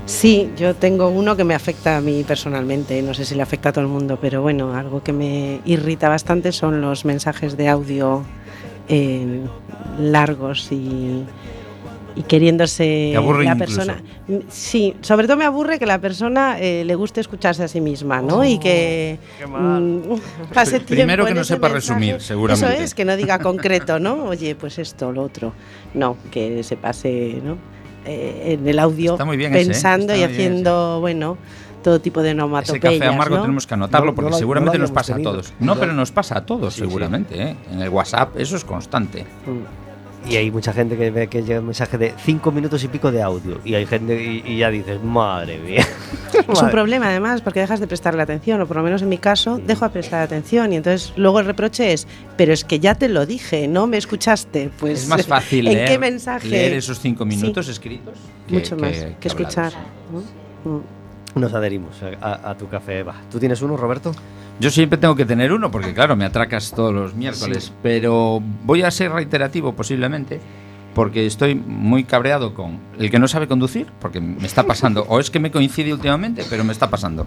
Sí, yo tengo uno que me afecta a mí personalmente, no sé si le afecta a todo el mundo, pero bueno, algo que me irrita bastante son los mensajes de audio eh, largos y, y queriéndose la persona. Sí, sobre todo me aburre que la persona eh, le guste escucharse a sí misma, ¿no? Oh, y que mm, pase tiempo Primero que no sepa mensaje. resumir, seguramente. Eso es, que no diga concreto, ¿no? Oye, pues esto, lo otro. No, que se pase, ¿no? Eh, en el audio Está muy bien ese, ¿eh? pensando y Está muy bien haciendo, bueno, todo tipo de Ese onomatopeyas. café amargo ¿no? tenemos que anotarlo No, porque no seguramente no lo nos pasa a habíamos todos. tenido. No, pero nos pasa a todos Sí, sí. seguramente. ¿eh? En el WhatsApp eso es constante. Y hay mucha gente que ve que llega un mensaje de cinco minutos y pico de audio. Y hay gente y, y ya dices, madre mía. Es un problema además porque dejas de prestarle atención, o por lo menos en mi caso, dejo de prestar atención y entonces luego el reproche es, pero es que ya te lo dije, no me escuchaste. Pues, es más fácil ¿en leer, qué mensaje? leer esos cinco Sí, minutos escritos que, mucho más que, que escuchar. hablados. ¿no? Mm. Nos adherimos a, a- a tu café, Eva. ¿Tú tienes uno, Roberto? Yo siempre tengo que tener uno porque claro, me atracas todos los miércoles, pero voy a ser reiterativo posiblemente porque estoy muy cabreado con el que no sabe conducir, porque me está pasando, o es que me coincide últimamente, pero me está pasando.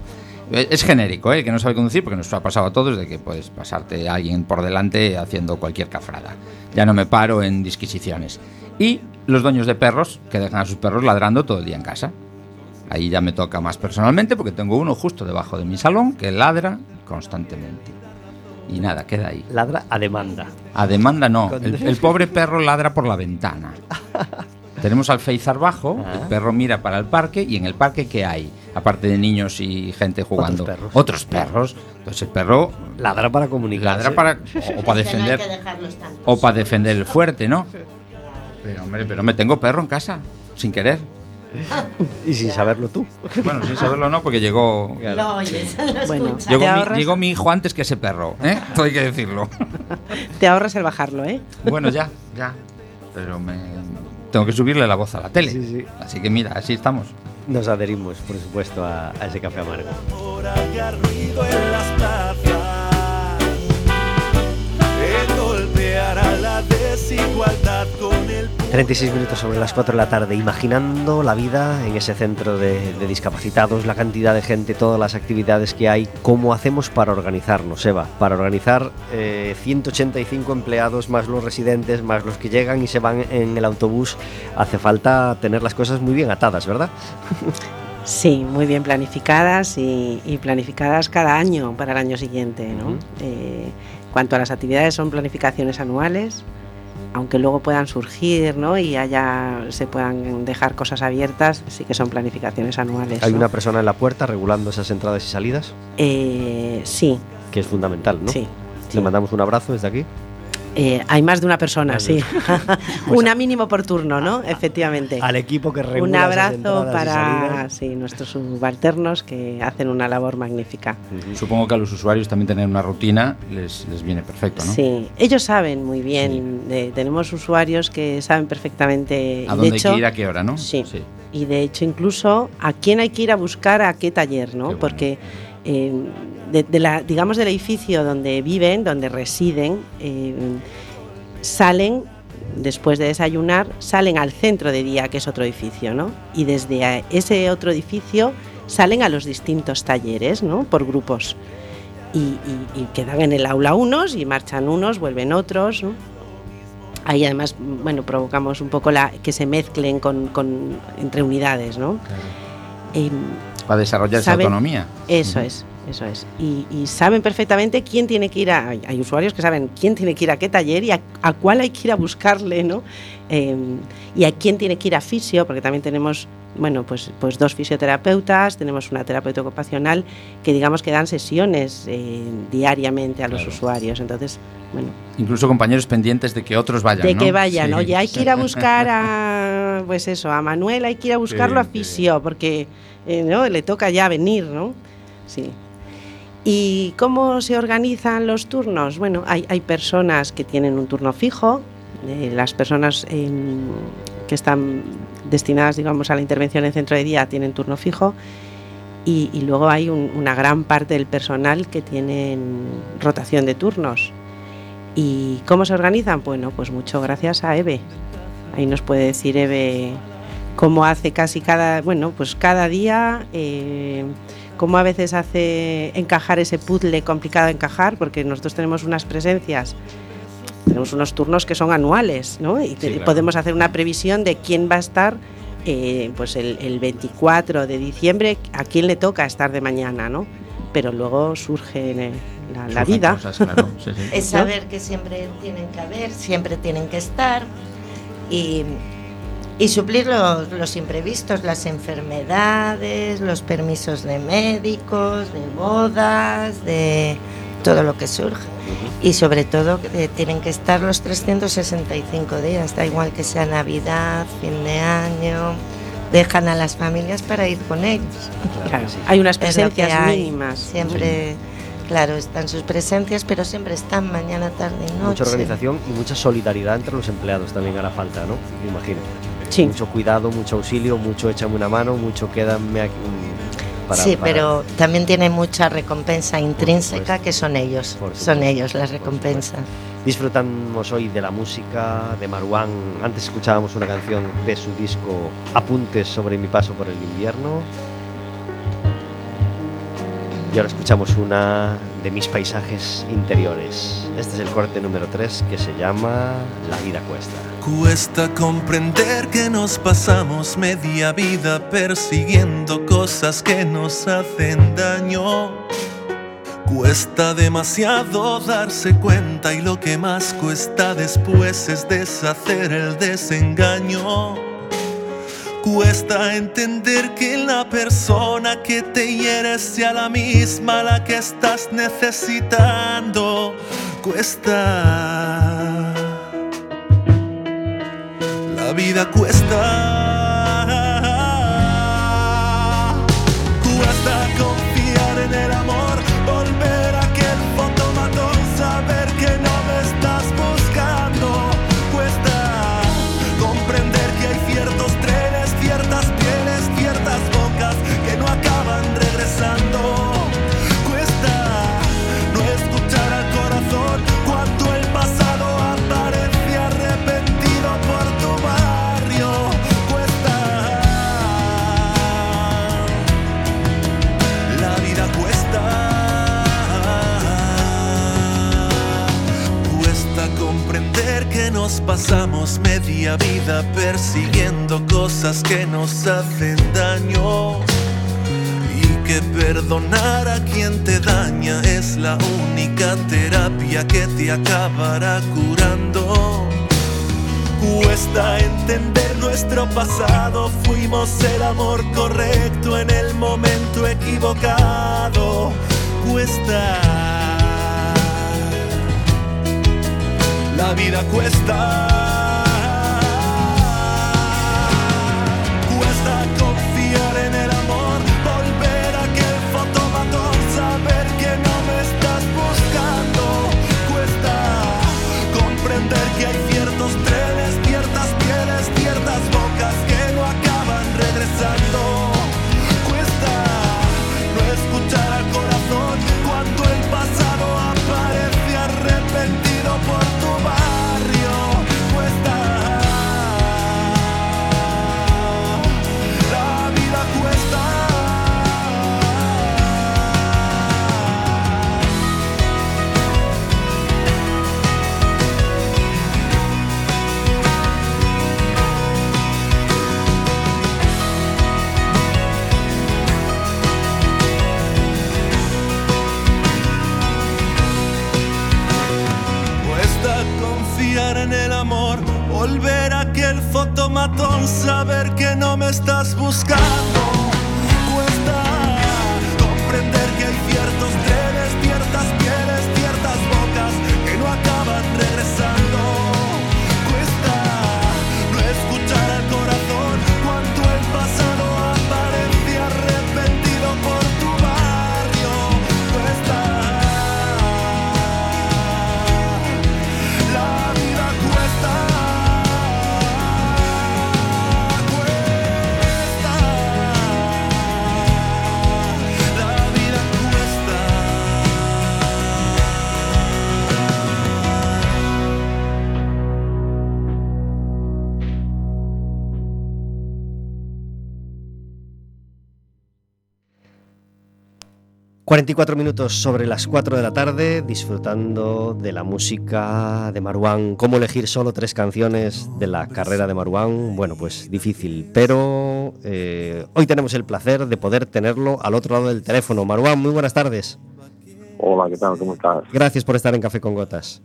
Eh, Es genérico, ¿eh? el que no sabe conducir, porque nos ha pasado a todos de que puedes pasarte a alguien por delante haciendo cualquier cafrada. Ya no me paro en disquisiciones. Y los dueños de perros que dejan a sus perros ladrando todo el día en casa. Ahí ya me toca más personalmente porque tengo uno justo debajo de mi salón que ladra constantemente. Y nada, queda ahí. Ladra a demanda. A demanda no. El, el pobre perro ladra por la ventana. Tenemos al Feizar bajo, Ah. el perro mira para el parque y en el parque ¿qué hay? Aparte de niños y gente jugando. perros. Otros perros. Entonces el perro Ladra para comunicarse. ladra para o, o para defender o para defender el fuerte, ¿no? Pero hombre, pero me tengo perro en casa sin querer. Y sin saberlo tú. Bueno, sin saberlo no, porque llegó Lo oyes, lo Bueno, llegó mi hijo antes que ese perro, ¿eh? Todo hay que decirlo. Te ahorras el bajarlo, ¿eh? Bueno, ya, ya. Pero me tengo que subirle la voz a la tele. Sí, sí. Así que mira, así estamos. Nos adherimos, por supuesto, a, a ese café amargo. Desigualdad con el 36 minutos sobre las 4 de la tarde, imaginando la vida en ese centro de, de discapacitados, la cantidad de gente, todas las actividades que hay, cómo hacemos para organizarnos, Eva, para organizar eh, 185 empleados más los residentes, más los que llegan y se van en el autobús, hace falta tener las cosas muy bien atadas, ¿verdad? Sí, muy bien planificadas y, y planificadas cada año para el año siguiente. ¿no? Eh, cuanto a las actividades, son planificaciones anuales, aunque luego puedan surgir ¿no? y haya, se puedan dejar cosas abiertas, sí que son planificaciones anuales. Hay ¿no? una persona en la puerta regulando esas entradas y salidas, Eh, sí, que es fundamental, ¿no? sí. sí. Le mandamos un abrazo desde aquí. Eh, hay más de una persona, sí. una mínimo por turno, ¿no? Efectivamente. Al equipo que regula Un abrazo para sí, nuestros subalternos que hacen una labor magnífica. Supongo que a los usuarios también tener una rutina les, les viene perfecto, ¿no? Sí, ellos saben muy bien. de- tenemos usuarios que saben perfectamente. A dónde de hecho, hay que ir, a qué hora, ¿no? Sí. Y de hecho, incluso a quién hay que ir a buscar a qué taller, ¿no? Qué bueno. Porque eh, de, de la, digamos del edificio donde viven, donde residen, eh, salen después de desayunar, salen al centro de día, que es otro edificio, ¿no? Y desde ese otro edificio salen a los distintos talleres, ¿no? Por grupos. Y, y- y quedan en el aula unos y marchan unos, vuelven otros, ¿no? Ahí además, bueno, provocamos un poco la, que se mezclen con, con- entre unidades, ¿no? Em, Para desarrollar esa autonomía. eso Ujú. es, eso es. Y, y saben perfectamente quién tiene que ir a. Hay, usuarios que saben quién tiene que ir a qué taller y a, a cuál hay que ir a buscarle, ¿no? Eh, y a quién tiene que ir a fisio, porque también tenemos, bueno, pues, pues dos fisioterapeutas, tenemos una terapeuta ocupacional que digamos que dan sesiones eh, diariamente a los Claro. usuarios. Entonces, bueno, Incluso compañeros pendientes de que otros vayan. de ¿no? que vayan, Sí. oye, hay que ir a buscar a, pues eso, a Manuel, hay que ir a buscarlo a fisio, porque eh, ¿no? le toca ya venir, ¿no? Sí. ¿Y cómo se organizan los turnos? Bueno, hay, hay personas que tienen un turno fijo, eh, las personas em, que están destinadas, digamos, a la intervención en centro de día tienen turno fijo y, luego hay un- una gran parte del personal que tienen rotación de turnos. ¿Y cómo se organizan? Bueno, pues mucho gracias a Eve. Ahí nos puede decir Eve cómo hace casi cada, bueno, pues cada día, eh, cómo a veces hace encajar ese puzzle complicado de encajar, porque nosotros tenemos unas presencias, tenemos unos turnos que son anuales, ¿no? Y claro. podemos hacer una previsión de quién va a estar, eh, pues el, el 24 de diciembre, a quién le toca estar de mañana, ¿no? Pero luego surge eh, la, vida. cosas, claro, sí, sí. Es saber que siempre tienen que haber, siempre tienen que estar y, y suplir los, los imprevistos, las enfermedades, los permisos de médicos, de bodas, de todo lo que surge. Y sobre todo eh, tienen que estar los 365 días, da igual que sea Navidad, fin de año, dejan a las familias para ir con ellos. Claro, hay unas presencias hay. mínimas. Siempre, claro, están sus presencias, pero siempre están mañana, tarde y noche. Mucha organización y mucha solidaridad entre los empleados también hará falta, ¿no? Me imagino. Sí. Mucho cuidado, mucho auxilio, mucho échame una mano, mucho quédame aquí. mm, Para, sí, para- pero también tiene mucha recompensa intrínseca que son ellos, son ellos las recompensas. Disfrutamos hoy de la música de Marwan. Antes escuchábamos una canción de su disco Apuntes sobre mi paso por el invierno. Y ahora escuchamos una de mis paisajes interiores. Este es el corte número 3 que se llama La vida cuesta. Cuesta comprender que nos pasamos media vida persiguiendo cosas que nos hacen daño. Cuesta demasiado darse cuenta y lo que más cuesta después es deshacer el desengaño. Cuesta entender que la persona que te hiere sea la misma la que estás necesitando. Cuesta. La vida cuesta. Pasamos media vida persiguiendo cosas que nos hacen daño. Y que perdonar a quien te daña es la única terapia que te acabará curando. Cuesta entender nuestro pasado, fuimos el amor correcto en el momento equivocado. Cuesta. La vida cuesta. Estás 44 minutos sobre las 4 de la tarde, disfrutando de la música de Marwan. ¿Cómo elegir solo tres canciones de la carrera de Marwan? Bueno, pues difícil, pero eh, hoy tenemos el placer de poder tenerlo al otro lado del teléfono. Marwan, muy buenas tardes. Hola, ¿qué tal? ¿Cómo estás? Gracias por estar en Café con Gotas.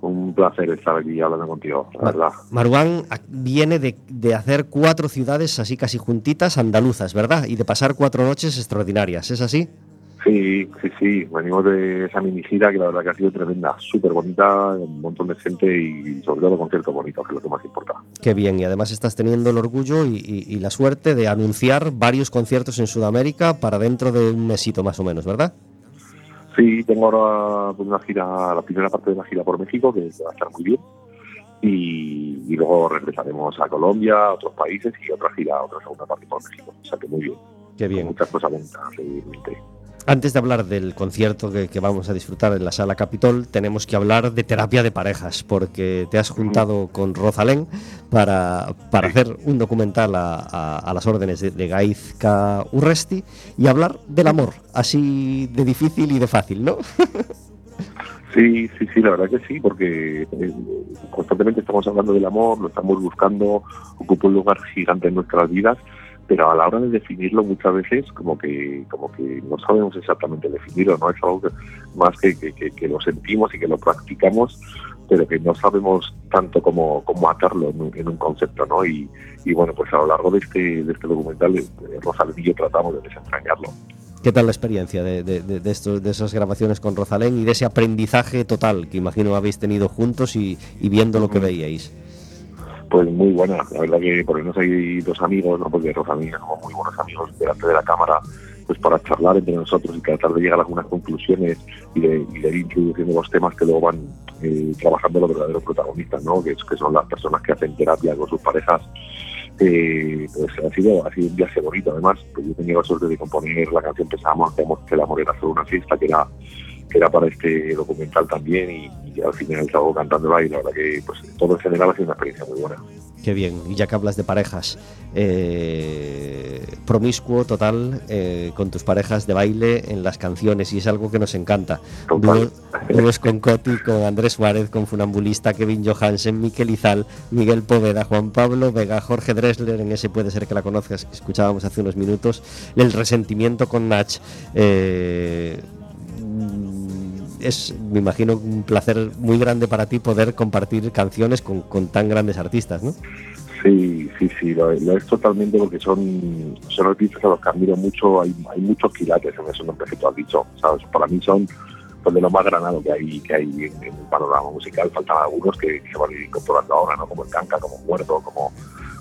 Un placer estar aquí hablando contigo, la verdad. Maruán viene de, de, hacer cuatro ciudades así casi juntitas andaluzas, ¿verdad? Y de pasar cuatro noches extraordinarias, ¿es así? Sí, sí, sí. Venimos de esa mini gira que la verdad que ha sido tremenda, súper bonita, un montón de gente y sobre todo conciertos bonitos, que es lo que más importa. Qué bien, y además estás teniendo el orgullo y, y, y la suerte de anunciar varios conciertos en Sudamérica para dentro de un mesito más o menos, ¿verdad? Sí, tengo ahora pues, una gira, la primera parte de la gira por México, que va a estar muy bien. Y, y, luego regresaremos a Colombia, a otros países y otra gira, otra segunda parte por México. O sea que muy bien. Qué bien. Con muchas cosas bonitas, evidentemente. Antes de hablar del concierto que, vamos a disfrutar en la sala Capitol, tenemos que hablar de terapia de parejas, porque te has juntado con Rosalén para, para hacer un documental a, a, a las órdenes de, de, Gaizka Urresti y hablar del amor, así de difícil y de fácil, ¿no? Sí, sí, sí, la verdad que sí, porque eh, constantemente estamos hablando del amor, lo estamos buscando, ocupa un lugar gigante en nuestras vidas pero a la hora de definirlo muchas veces como que como que no sabemos exactamente definirlo no es algo que, más que, que, que, lo sentimos y que lo practicamos pero que no sabemos tanto cómo, cómo atarlo en un, en un concepto no y, y, bueno pues a lo largo de este de este documental de Rosalén y yo tratamos de desentrañarlo. ¿Qué tal la experiencia de, de, de, de, estos, de esas grabaciones con Rosalén y de ese aprendizaje total que imagino habéis tenido juntos y, y viendo lo que veíais? Pues muy buena. La verdad que por lo menos hay dos amigos, ¿no? porque Rosalía somos muy buenos amigos delante de la cámara, pues para charlar entre nosotros y tratar de llegar a algunas conclusiones y de, y de ir introduciendo los temas que luego van eh, trabajando los verdaderos protagonistas, ¿no? que, que son las personas que hacen terapia con sus parejas. Eh, pues ha sido, ha sido un viaje bonito. Además, pues yo he tenido la suerte de componer la canción Pensábamos que el amor era solo una fiesta, que era que era para este documental también y, y al final estaba cantándola y la verdad que pues, todo en general ha sido una experiencia muy buena. Qué bien, y ya que hablas de parejas, eh, promiscuo total eh, con tus parejas de baile en las canciones y es algo que nos encanta. Dúos con Coti, con Andrés Suárez, con Funambulista, Kevin Johansen, Miquel Izal, Miguel Poveda, Juan Pablo Vega, Jorge Dressler, en ese puede ser que la conozcas, que escuchábamos hace unos minutos, El Resentimiento con Nach. Eh, es, me imagino, un placer muy grande para ti poder compartir canciones con, con tan grandes artistas, ¿no? Sí, sí, sí, lo, es totalmente porque son, son artistas a los que admiro mucho, hay, hay muchos quilates en esos nombres que tú has dicho. Para mí son pues, de lo más granado que hay que hay en, el panorama musical, faltan algunos que, que se van a ir incorporando ahora, ¿no? Como el Canca, como Muerto, como,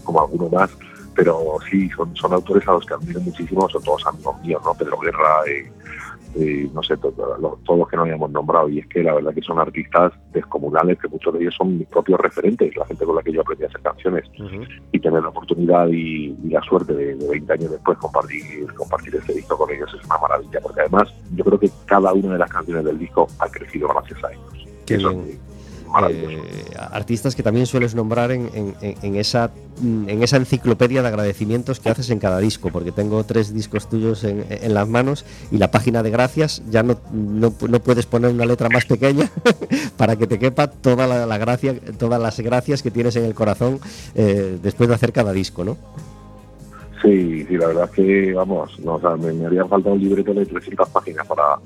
como alguno más, pero sí, son, son autores a los que admiro muchísimo, son todos amigos míos, ¿no? Pedro Guerra, eh, eh, no sé, todos todo los que no habíamos nombrado. Y es que la verdad que son artistas descomunales, que muchos de ellos son mis propios referentes, la gente con la que yo aprendí a hacer canciones. Uh -huh. Y tener la oportunidad y, y la suerte de, de, 20 años después compartir, compartir este disco con ellos es una maravilla, porque además yo creo que cada una de las canciones del disco ha crecido gracias a ellos. Qué Eso bien. Eh, artistas que también sueles nombrar en, en, en, esa, en esa enciclopedia de agradecimientos que haces en cada disco, porque tengo tres discos tuyos en, en las manos y la página de gracias ya no, no, no puedes poner una letra más pequeña para que te quepa toda la, la, gracia, todas las gracias que tienes en el corazón eh, después de hacer cada disco, ¿no? Sí, sí, la verdad es que, vamos, no, o sea, me, me haría falta un libreto de 300 páginas para,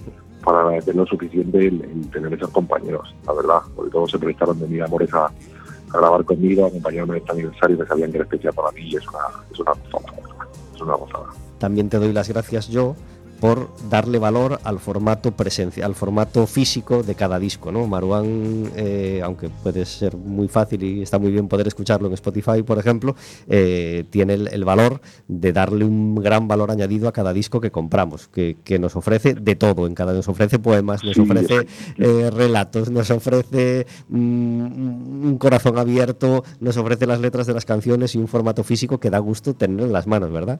para agradecer lo suficiente el, tener esos compañeros, la verdad, porque todos se prestaron de mil amores a, a grabar conmigo, a acompañarme en este aniversario que sabían que era especial para mí y es una, es una gozada, es una gozada. También te doy las gracias yo por darle valor al formato presencia, al formato físico de cada disco, ¿no? Maruán, eh, aunque puede ser muy fácil y está muy bien poder escucharlo en Spotify, por ejemplo, eh, tiene el, el, valor de darle un gran valor añadido a cada disco que compramos, que, que nos ofrece de todo, en cada nos ofrece poemas, nos sí, ofrece eh, relatos, nos ofrece mm, un corazón abierto, nos ofrece las letras de las canciones y un formato físico que da gusto tener en las manos, ¿verdad?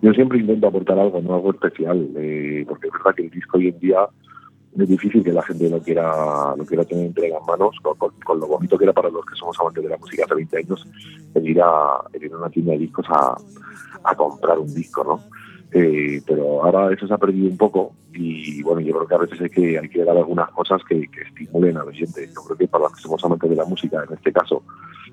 Yo siempre intento aportar algo, no algo especial, eh, porque es verdad que el disco hoy en día es difícil que la gente lo quiera, lo quiera tener entre las manos, con, con, con, lo bonito que era para los que somos amantes de la música hace 20 años, el ir a, ir a una tienda de discos a, a comprar un disco, ¿no? Eh, pero ahora eso se ha perdido un poco y bueno, yo creo que a veces hay que, hay que dar algunas cosas que, que estimulen al oyente. Yo creo que para los que somos amantes de la música, en este caso,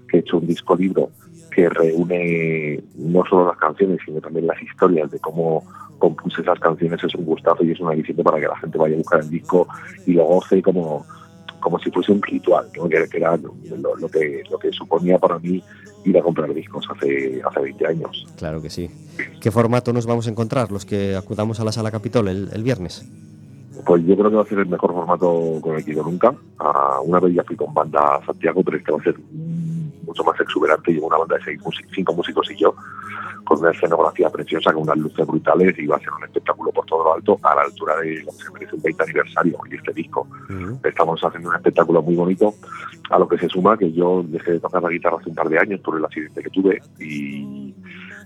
que he hecho un disco libro que reúne no solo las canciones, sino también las historias de cómo compuse esas canciones, es un gustazo y es un aliciente para que la gente vaya a buscar el disco y lo goce como como si fuese un ritual, ¿no? que, que era lo, lo que, lo que suponía para mí ir a comprar discos hace, hace 20 años. Claro que sí. ¿Qué formato nos vamos a encontrar los que acudamos a la sala Capitol el, el viernes? Pues yo creo que va a ser el mejor formato con el que he ido nunca. Ah, una vez ya fui con banda Santiago, pero este va a ser mucho más exuberante. Llevo una banda de seis, cinco músicos y yo, con una escenografía preciosa, con unas luces brutales y va a ser un espectáculo por todo lo alto, a la altura de lo que se merece un 20 aniversario y este disco. Estamos haciendo un espectáculo muy bonito, a lo que se suma que yo dejé de tocar la guitarra hace un par de años por el accidente que tuve y,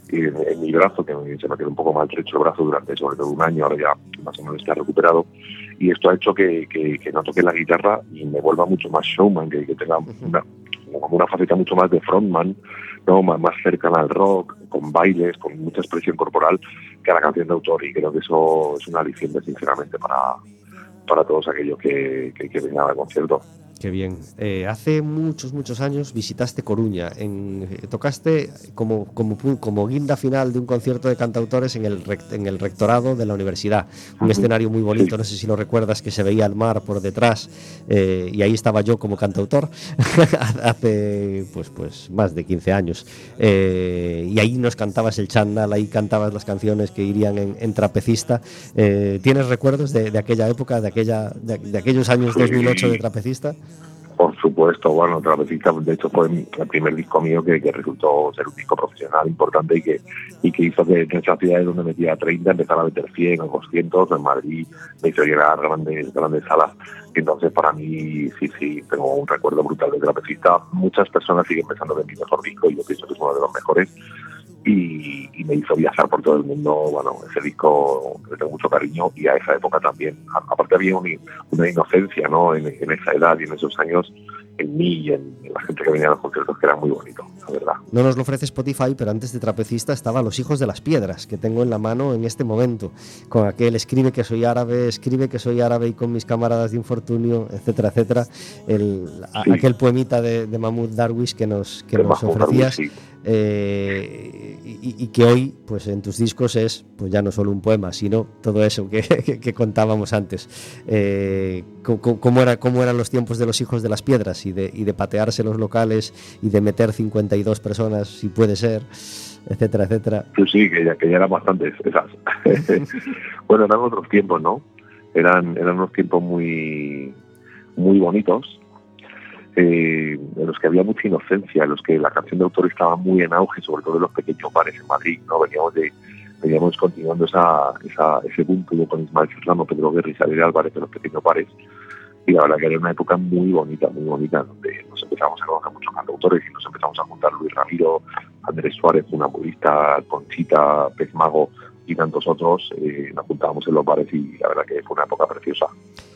en, en mi brazo, que se me quedó un poco maltrecho el brazo durante sobre todo un año, ahora ya más o menos está recuperado, y esto ha hecho que, que, que no toque la guitarra y me vuelva mucho más showman, que, que tenga una, como una faceta mucho más de frontman, ¿no? más, cercana al rock, con bailes, con mucha expresión corporal que a la canción de autor y creo que eso es una aliciente sinceramente para, para todos aquellos que, que, que vengan al concierto. Qué bien. Eh, hace muchos, muchos años visitaste Coruña. En, eh, tocaste como, como, como guinda final de un concierto de cantautores en el, en el rectorado de la universidad. Un escenario muy bonito, no sé si lo recuerdas, que se veía el mar por detrás. eh, y ahí estaba yo como cantautor hace pues, pues más de 15 años. Eh, y ahí nos cantabas el chándal, ahí cantabas las canciones que irían en, en trapecista. ¿Tienes recuerdos de, de aquella época, de, aquella, de, de aquellos años Sí. 2008 de trapecista? Por supuesto, bueno, Trapecista, de hecho fue el primer disco mío que, resultó ser un disco profesional importante y que, y que hizo que en esas ciudades donde metía 30 empezara a meter 100 o 200, en Madrid me hizo llegar grandes, grandes salas. Entonces para mí, sí, sí, tengo un recuerdo brutal de Trapecista. Muchas personas siguen pensando que es mi mejor disco y yo pienso que es uno de los mejores. Y, y me hizo viajar por todo el mundo. Bueno, ese disco le tengo mucho cariño y a esa época también. A- Aparte había un- una inocencia ¿no? en, en esa edad y en esos años en mí y en, en la gente que venía a los conciertos que era muy bonito, la verdad. No nos lo ofrece Spotify, pero antes de Trapecista estaba Los Hijos de las Piedras, que tengo en la mano en este momento, con aquel escribe que soy árabe, escribe que soy árabe y con mis camaradas de infortunio, etcétera, etcétera. El, Sí. Aquel poemita de, de Mahmoud Darwish que nos, que De nos Mahmoud ofrecías. Darwish, eh, y, que hoy, pues en tus discos es pues ya no solo un poema, sino todo eso que, contábamos antes. Eh, ¿cómo, era, ¿Cómo eran los tiempos de los hijos de las piedras y de, y de patearse los locales y de meter 52 personas, si puede ser, etcétera, etcétera? Sí, sí, que ya, que ya eran bastantes esas. bueno, eran otros tiempos, ¿no? Eran, eran unos tiempos muy, muy bonitos, eh, en los que había mucha inocencia, en los que la canción de autor estaba muy en auge, sobre todo en los pequeños bares en Madrid, ¿no? Veníamos de veníamos continuando ese boom que hubo con Ismael Serrano, Pedro Guerra Xavier Álvarez en los pequeños bares. Y la verdad que era una época muy bonita, muy bonita, donde nos empezamos a conocer muchos cantautores y nos empezamos a juntar Luis Ramiro, Andrés Suárez, una budista, Conchita, Pez Mago y tantos otros. eh, nos juntábamos en los bares y la verdad que fue una época preciosa.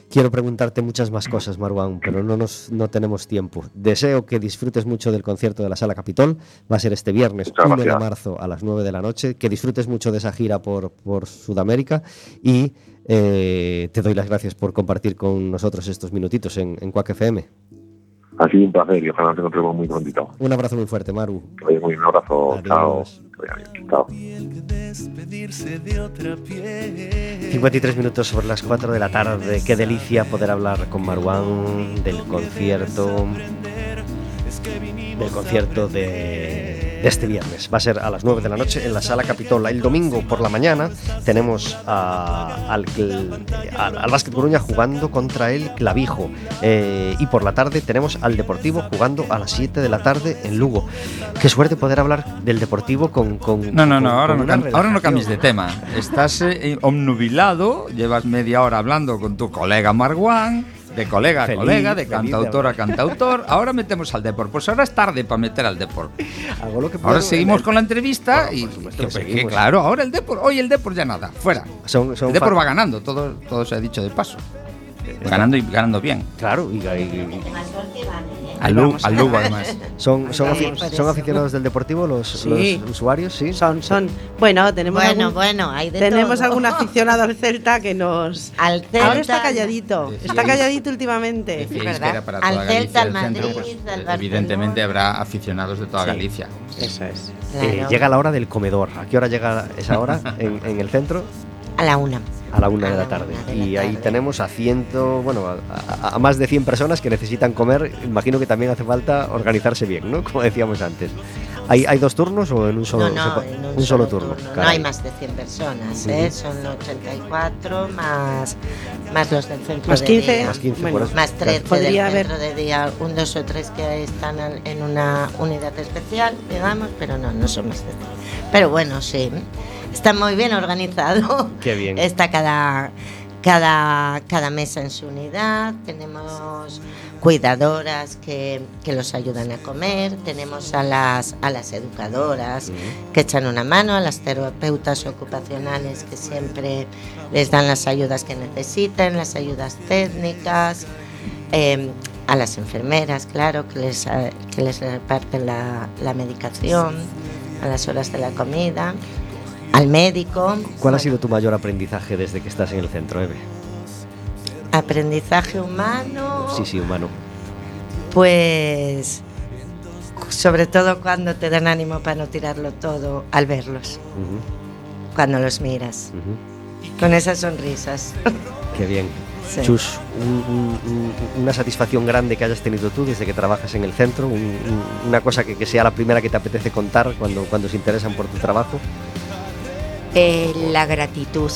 Quiero preguntarte muchas más cosas, Marwan, pero no, nos, no tenemos tiempo. Deseo que disfrutes mucho del concierto de la Sala Capitol. Va a ser este viernes Muchas 1 de marzo a las 9 de la noche. Que disfrutes mucho de esa gira por, por Sudamérica y eh, te doy las gracias por compartir con nosotros estos minutitos en, en Quack FM. Ha sido un placer y ojalá nos encontremos muy prontito. Un abrazo muy fuerte, Maru. Que vaya muy bien, un abrazo. Chao. Chao. despedirse de otra piel. 53 minutos sobre las 4 de la tarde. Qué delicia poder hablar con Marwan del concierto. Del concierto de este viernes. Va a ser a las 9 de la noche en la sala Capitola. El domingo por la mañana tenemos a- al, al, al Básquet Coruña jugando contra el Clavijo. Eh, y por la tarde tenemos al Deportivo jugando a las 7 de la tarde en Lugo. Qué suerte poder hablar del Deportivo con. con No, no, con- no, ahora no, ahora no cambies de tema. Estás eh, omnubilado, llevas media hora hablando con tu colega Marwan, de colega a Feliz, colega, de cantautor a cantautor. Ahora metemos al deporte. Pues ahora es tarde para meter al deporte. Hago lo que Ahora seguimos el- con la entrevista Bueno, y supuesto que- que claro, ahora el deporte, hoy el deporte ya nada, fuera. Son, son el deporte va ganando, todo, todo se ha dicho de paso. Ganando y ganando bien. Claro, y, y- Al, Lu- al Lugo además. son, son, Sí, afi- son aficionados del Deportivo los, Sí. los usuarios, sí. Son, son. Bueno, tenemos Bueno, algún, bueno, hay de tenemos todo. algún aficionado al Celta que nos. Al Celta. Ahora está calladito. Decíais- Está calladito últimamente. Decíais verdad. que era para Al Celta, al el centro, Madrid, pues, al eh, Barcelona. evidentemente habrá aficionados de toda Sí. Galicia. Eso es. Eh, Claro. llega la hora del comedor. ¿A qué hora llega esa hora en, en el centro? A la una. A la una de la tarde. y ahí tenemos a ciento, bueno, a, a- a más de 100 personas que necesitan comer. Imagino que también hace falta organizarse bien, ¿no? Como decíamos antes. ¿Hay, hay dos turnos o en un solo, no, no, se en un, un solo turno? No Caray. hay más de 100 personas, ¿eh? Son 84 más, más los del centro Más de 15, día. Más 15, Bueno. Más 13 del Podría haber- centro de día, un, dos o tres que están en en una unidad especial, digamos, pero no, no son más de 100. Pero bueno, sí, está muy bien organizado. Qué bien. Está cada, cada, cada mesa en su unidad, tenemos cuidadoras que, que los ayudan a comer, tenemos a las, a las educadoras que echan una mano, a las terapeutas ocupacionales que siempre les dan las ayudas que necesitan, las ayudas técnicas, eh, a las enfermeras, claro, que les, que les reparten la, la medicación a las horas de la comida, al médico. ¿Cuál ha sido tu mayor aprendizaje desde que estás en el centro, Eve? Aprendizaje humano. Sí, sí, humano. Pues sobre todo cuando te dan ánimo para no tirarlo todo al verlos, Ujú, cuando los miras, con esas sonrisas. Qué bien. Sí. Chus, un- un- un- una satisfacción grande que hayas tenido tú desde que trabajas en el centro, un- un- una cosa que, que sea la primera que te apetece contar cuando, cuando se interesan por tu trabajo. Eh, la gratitud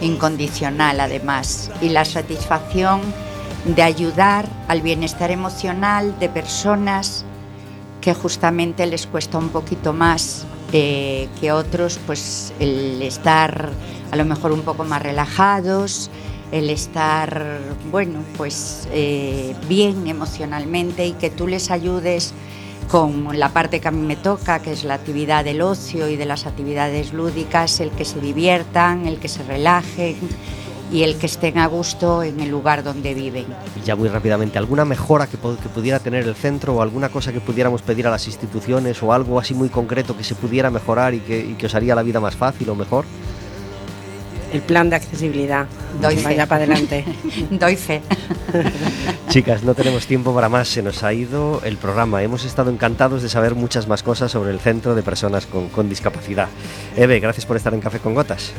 incondicional además y la satisfacción de ayudar al bienestar emocional de personas que justamente les cuesta un poquito más eh, que otros, pues el estar a lo mejor un poco más relajados, el estar, bueno, pues eh, bien emocionalmente y que tú les ayudes con la parte que a mí me toca, que es la actividad del ocio y de las actividades lúdicas, el que se diviertan, el que se relajen y el que estén a gusto en el lugar donde viven. Ya muy rápidamente, ¿alguna mejora que, pudiera tener el centro o alguna cosa que pudiéramos pedir a las instituciones o algo así muy concreto que se pudiera mejorar y que os haría la vida más fácil o mejor? El plan de accesibilidad. Doy fe. vaya para adelante. Doy fe. Chicas, no tenemos tiempo para más, se nos ha ido el programa. Hemos estado encantados de saber muchas más cosas sobre el centro de personas con, con discapacidad. Eve, gracias por estar en Café con Gotas.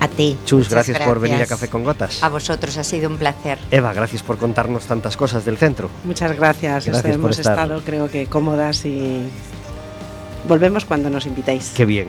A ti. Chus, gracias, por venir a. Café con Gotas. A vosotros ha sido un placer. Eva, gracias por contarnos tantas cosas del centro. Muchas gracias. Gracias por Hemos estar. estado, creo que, cómodas y volvemos cuando nos invitéis. Qué bien.